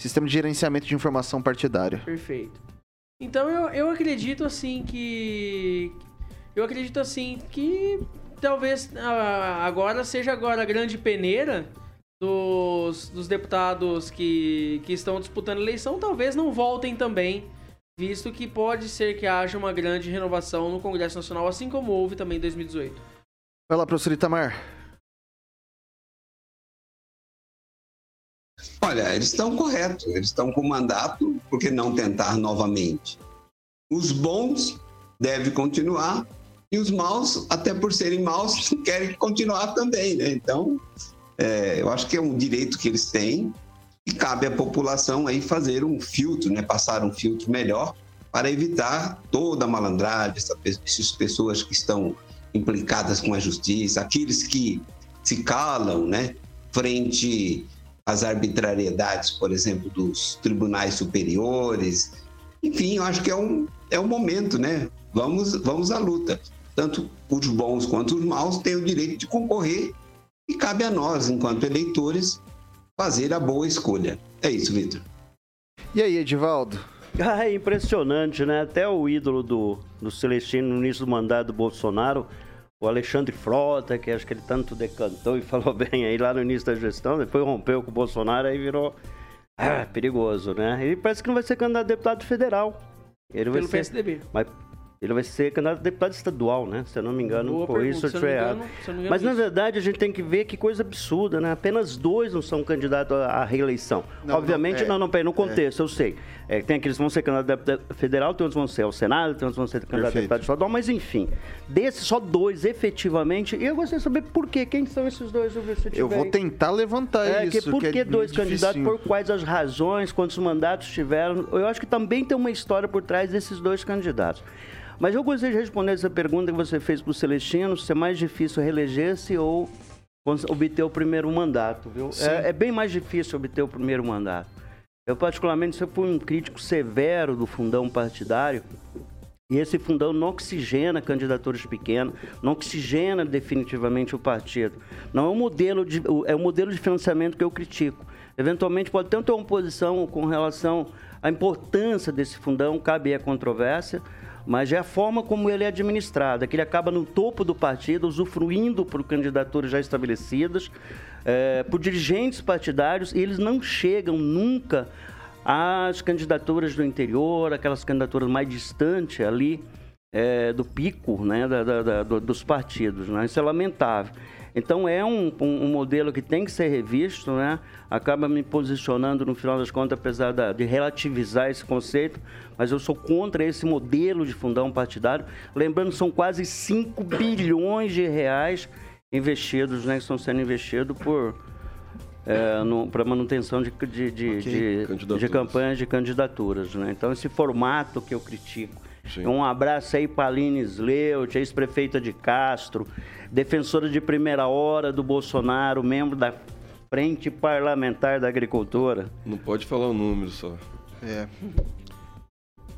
Sistema de Gerenciamento de Informação Partidária. Perfeito. Então eu, eu acredito assim que. Eu acredito assim que talvez ah, agora seja agora a grande peneira dos, dos deputados que, que estão disputando a eleição, talvez não voltem também, visto que pode ser que haja uma grande renovação no Congresso Nacional, assim como houve também em 2018. Vai lá, professor Itamar. Olha, eles estão corretos, eles estão com mandato, por que não tentar novamente? Os bons devem continuar e os maus, até por serem maus, querem continuar também, né? Então, é, eu acho que é um direito que eles têm e cabe à população aí fazer um filtro, né? Passar um filtro melhor para evitar toda a malandragem, essas pessoas que estão implicadas com a justiça, aqueles que se calam, né? Frente as arbitrariedades, por exemplo, dos tribunais superiores. Enfim, eu acho que é um, é um momento, né? Vamos, vamos à luta. Tanto os bons quanto os maus têm o direito de concorrer e cabe a nós, enquanto eleitores, fazer a boa escolha. É isso, Vitor. E aí, Edivaldo? Ah, é impressionante, né? Até o ídolo do, do Celestino no início do mandato do Bolsonaro o Alexandre Frota, que acho que ele tanto decantou e falou bem aí lá no início da gestão, depois rompeu com o Bolsonaro e virou ah, perigoso, né? Ele parece que não vai ser candidato a deputado federal. Ele Pelo vai ser, PSDB. Mas ele vai ser candidato a deputado estadual, né? Se eu não me engano, Boa por isso eu estiver errado. Mas na verdade a gente tem que ver que coisa absurda, né? Apenas dois não são candidatos à reeleição. Não, Obviamente, não, é, não, não, no contexto, é. eu sei. É, tem aqueles que vão ser candidatos a deputado federal, tem outros que vão ser ao Senado, tem outros que vão ser candidatos a deputado estadual, mas enfim. Desses, só dois efetivamente. E eu gostaria de saber por quê. Quem são esses dois? Eu, eu vou tentar levantar é, isso. Que, por que, que dois candidatos? Por quais as razões? Quantos mandatos tiveram? Eu acho que também tem uma história por trás desses dois candidatos. Mas eu gostaria de responder essa pergunta que você fez para o Celestino, se é mais difícil reeleger-se ou obter o primeiro mandato, viu? É, é, bem mais difícil obter o primeiro mandato. Eu, particularmente, eu fui um crítico severo do fundão partidário E esse fundão não oxigena candidaturas pequenas, não oxigena definitivamente o partido. Não é o modelo de, é o modelo de financiamento que eu critico. Eventualmente pode ter uma posição com relação à importância desse fundão, cabe a controvérsia, mas é a forma como ele é administrado, é que ele acaba no topo do partido, usufruindo por candidaturas já estabelecidas, é, por dirigentes partidários, e eles não chegam nunca às candidaturas do interior, aquelas candidaturas mais distantes ali é, do pico né, da, da, da, dos partidos. Né? Isso é lamentável. Então é um, um, um, modelo que tem que ser revisto, né? Acaba me posicionando no final das contas, apesar da, de relativizar esse conceito, mas eu sou contra esse modelo de fundão partidário. Lembrando, são quase 5 bilhões de reais investidos, né? Que estão sendo investidos por é, para manutenção de, de, de, okay. de, de campanhas de candidaturas, né? Então esse formato que eu critico. Sim. Um abraço aí para Aline Sleut, ex-prefeita de Castro, defensora de primeira hora do Bolsonaro, membro da Frente Parlamentar da Agricultura. Não pode falar o número só. É.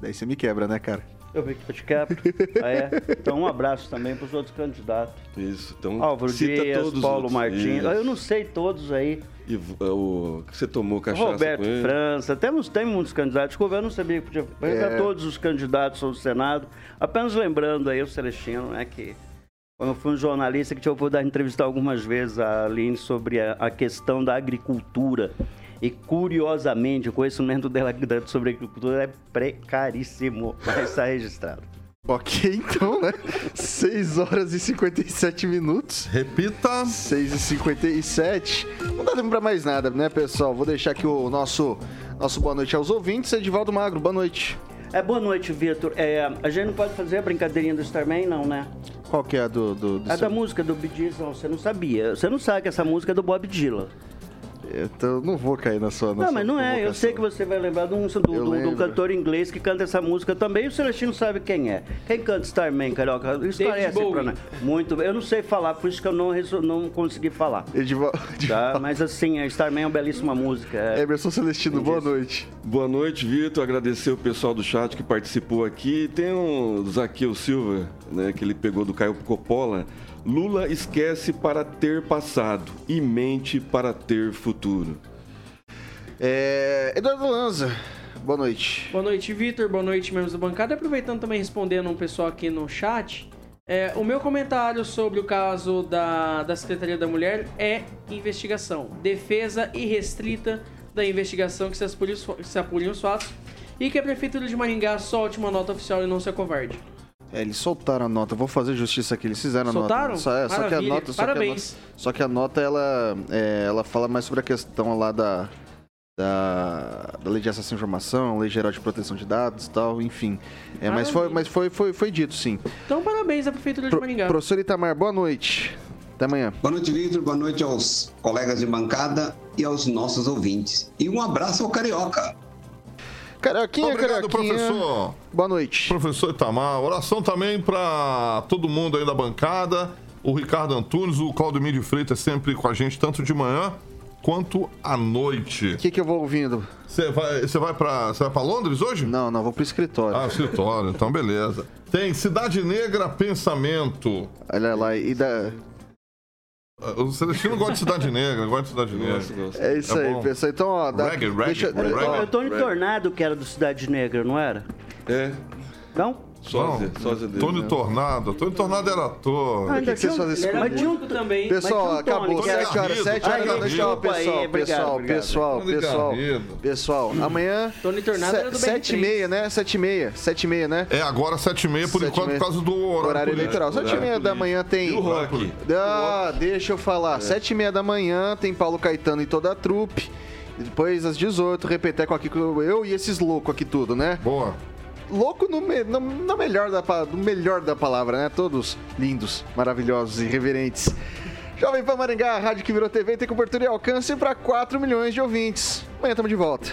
Daí você me quebra, né, cara? Eu vi que eu te quebro. ah, é? Então um abraço também para os outros candidatos. Isso, então. Álvaro Dias, Paulo Martins. Eu não sei todos aí. E o que você tomou cachaça Roberto França, temos, tem muitos candidatos. O governo não sabia que podia é. todos os candidatos ao Senado. Apenas lembrando aí o Celestino, né, que quando eu fui um jornalista que tive a oportunidade de entrevistar algumas vezes a Aline sobre a, a questão da agricultura. E curiosamente, o conhecimento dela sobre agricultura é precaríssimo. Mas está registrado. Ok, então, né? 6 horas e 57 minutos. Repita. 6 e 57. Não dá tempo pra mais nada, né, pessoal? Vou deixar aqui o nosso, nosso boa noite aos ouvintes. Edivaldo Magro, boa noite. É, boa noite, Vitor. É, a gente não pode fazer a brincadeirinha do Starman, não, né? Qual que é a do... do, do a seu... da música do Bee não, você não sabia. Você não sabe que essa música é do Bob Dylan. Então não vou cair na sua. Na não, mas não é. Eu sei que você vai lembrar de um, do, do, do, cantor inglês que canta essa música também. E o Celestino sabe quem é. Quem canta Starman, Carioca? Esclarece pra nós. Muito bem. Eu não sei falar, por isso que eu não, não consegui falar. Edival... Tá? Mas assim, a Starman é uma belíssima música. É. Emerson Celestino, boa noite. Boa noite, Vitor. Agradecer o pessoal do chat que participou aqui. Tem um Zaqueu Silva, né, que ele pegou do Caio Coppola. Lula esquece para ter passado e mente para ter futuro. É... Eduardo Lanza, boa noite. Boa noite, Vitor. Boa noite, membros da bancada. Aproveitando também respondendo um pessoal aqui no chat. É, o meu comentário sobre o caso da, da Secretaria da Mulher é investigação. Defesa irrestrita da investigação que se apurem os fatos e que a Prefeitura de Maringá solte uma nota oficial e não se acovarde. É, eles soltaram a nota. Vou fazer justiça aqui. Eles fizeram a soltaram? nota. Só, é, só que a nota. Só Parabéns. Que a nota, só que a nota ela, é, ela fala mais sobre a questão lá da, da, da lei de acesso à informação, lei geral de proteção de dados e tal, enfim. É, mas foi, mas foi, foi, foi dito, sim. Então, parabéns à Prefeitura de Maringá. Professor Itamar, boa noite. Até amanhã. Boa noite, Vitor. Boa noite aos colegas de bancada e aos nossos ouvintes. E um abraço ao Carioca. Carioquinha, Obrigado, Carioquinha. professor. Boa noite. Professor Itamar. Oração também para todo mundo aí da bancada. O Ricardo Antunes, o Claudemir de Freitas sempre com a gente, tanto de manhã quanto à noite. O que, que eu vou ouvindo? Você vai, você vai para você vai para Londres hoje? Não, não, vou pro escritório. Ah, escritório, então beleza. Tem Cidade Negra Pensamento. Olha lá, e da o Celestino gosta de Cidade Negra, gosta de Cidade Negra. É isso é aí, bom. pessoal. Então, ó, dá, reggae, reggae, deixa, reggae, ó, o Tony Tornado que era do Cidade Negra, não era? É. Não? Sósia, sósia dele. Tony né? Tornado. Tony Tornado era ator. Ah, o que, que vocês fazem isso Mas também. Pessoal, acabou. 7 horas, 7 horas da noite. Pessoal, pessoal, pessoal, pessoal. Pessoal, amanhã. Tony Tornado era do 7 e meia, né? 7 e meia. 7 e meia, né? É, agora 7 e meia, por enquanto, por causa do horário, horário eleitoral. 7 e meia da manhã tem. E o rock? Ah, deixa eu falar. 7 e meia da manhã tem Paulo Caetano e toda a trupe. Depois, às 18, repeteco aqui com eu e esses loucos aqui tudo, né? Boa louco no, no, no, melhor da, no melhor da palavra, né? Todos lindos, maravilhosos e reverentes. Jovem Pan Maringá, a rádio que virou TV, tem cobertura e alcance para 4 milhões de ouvintes. Amanhã estamos de volta.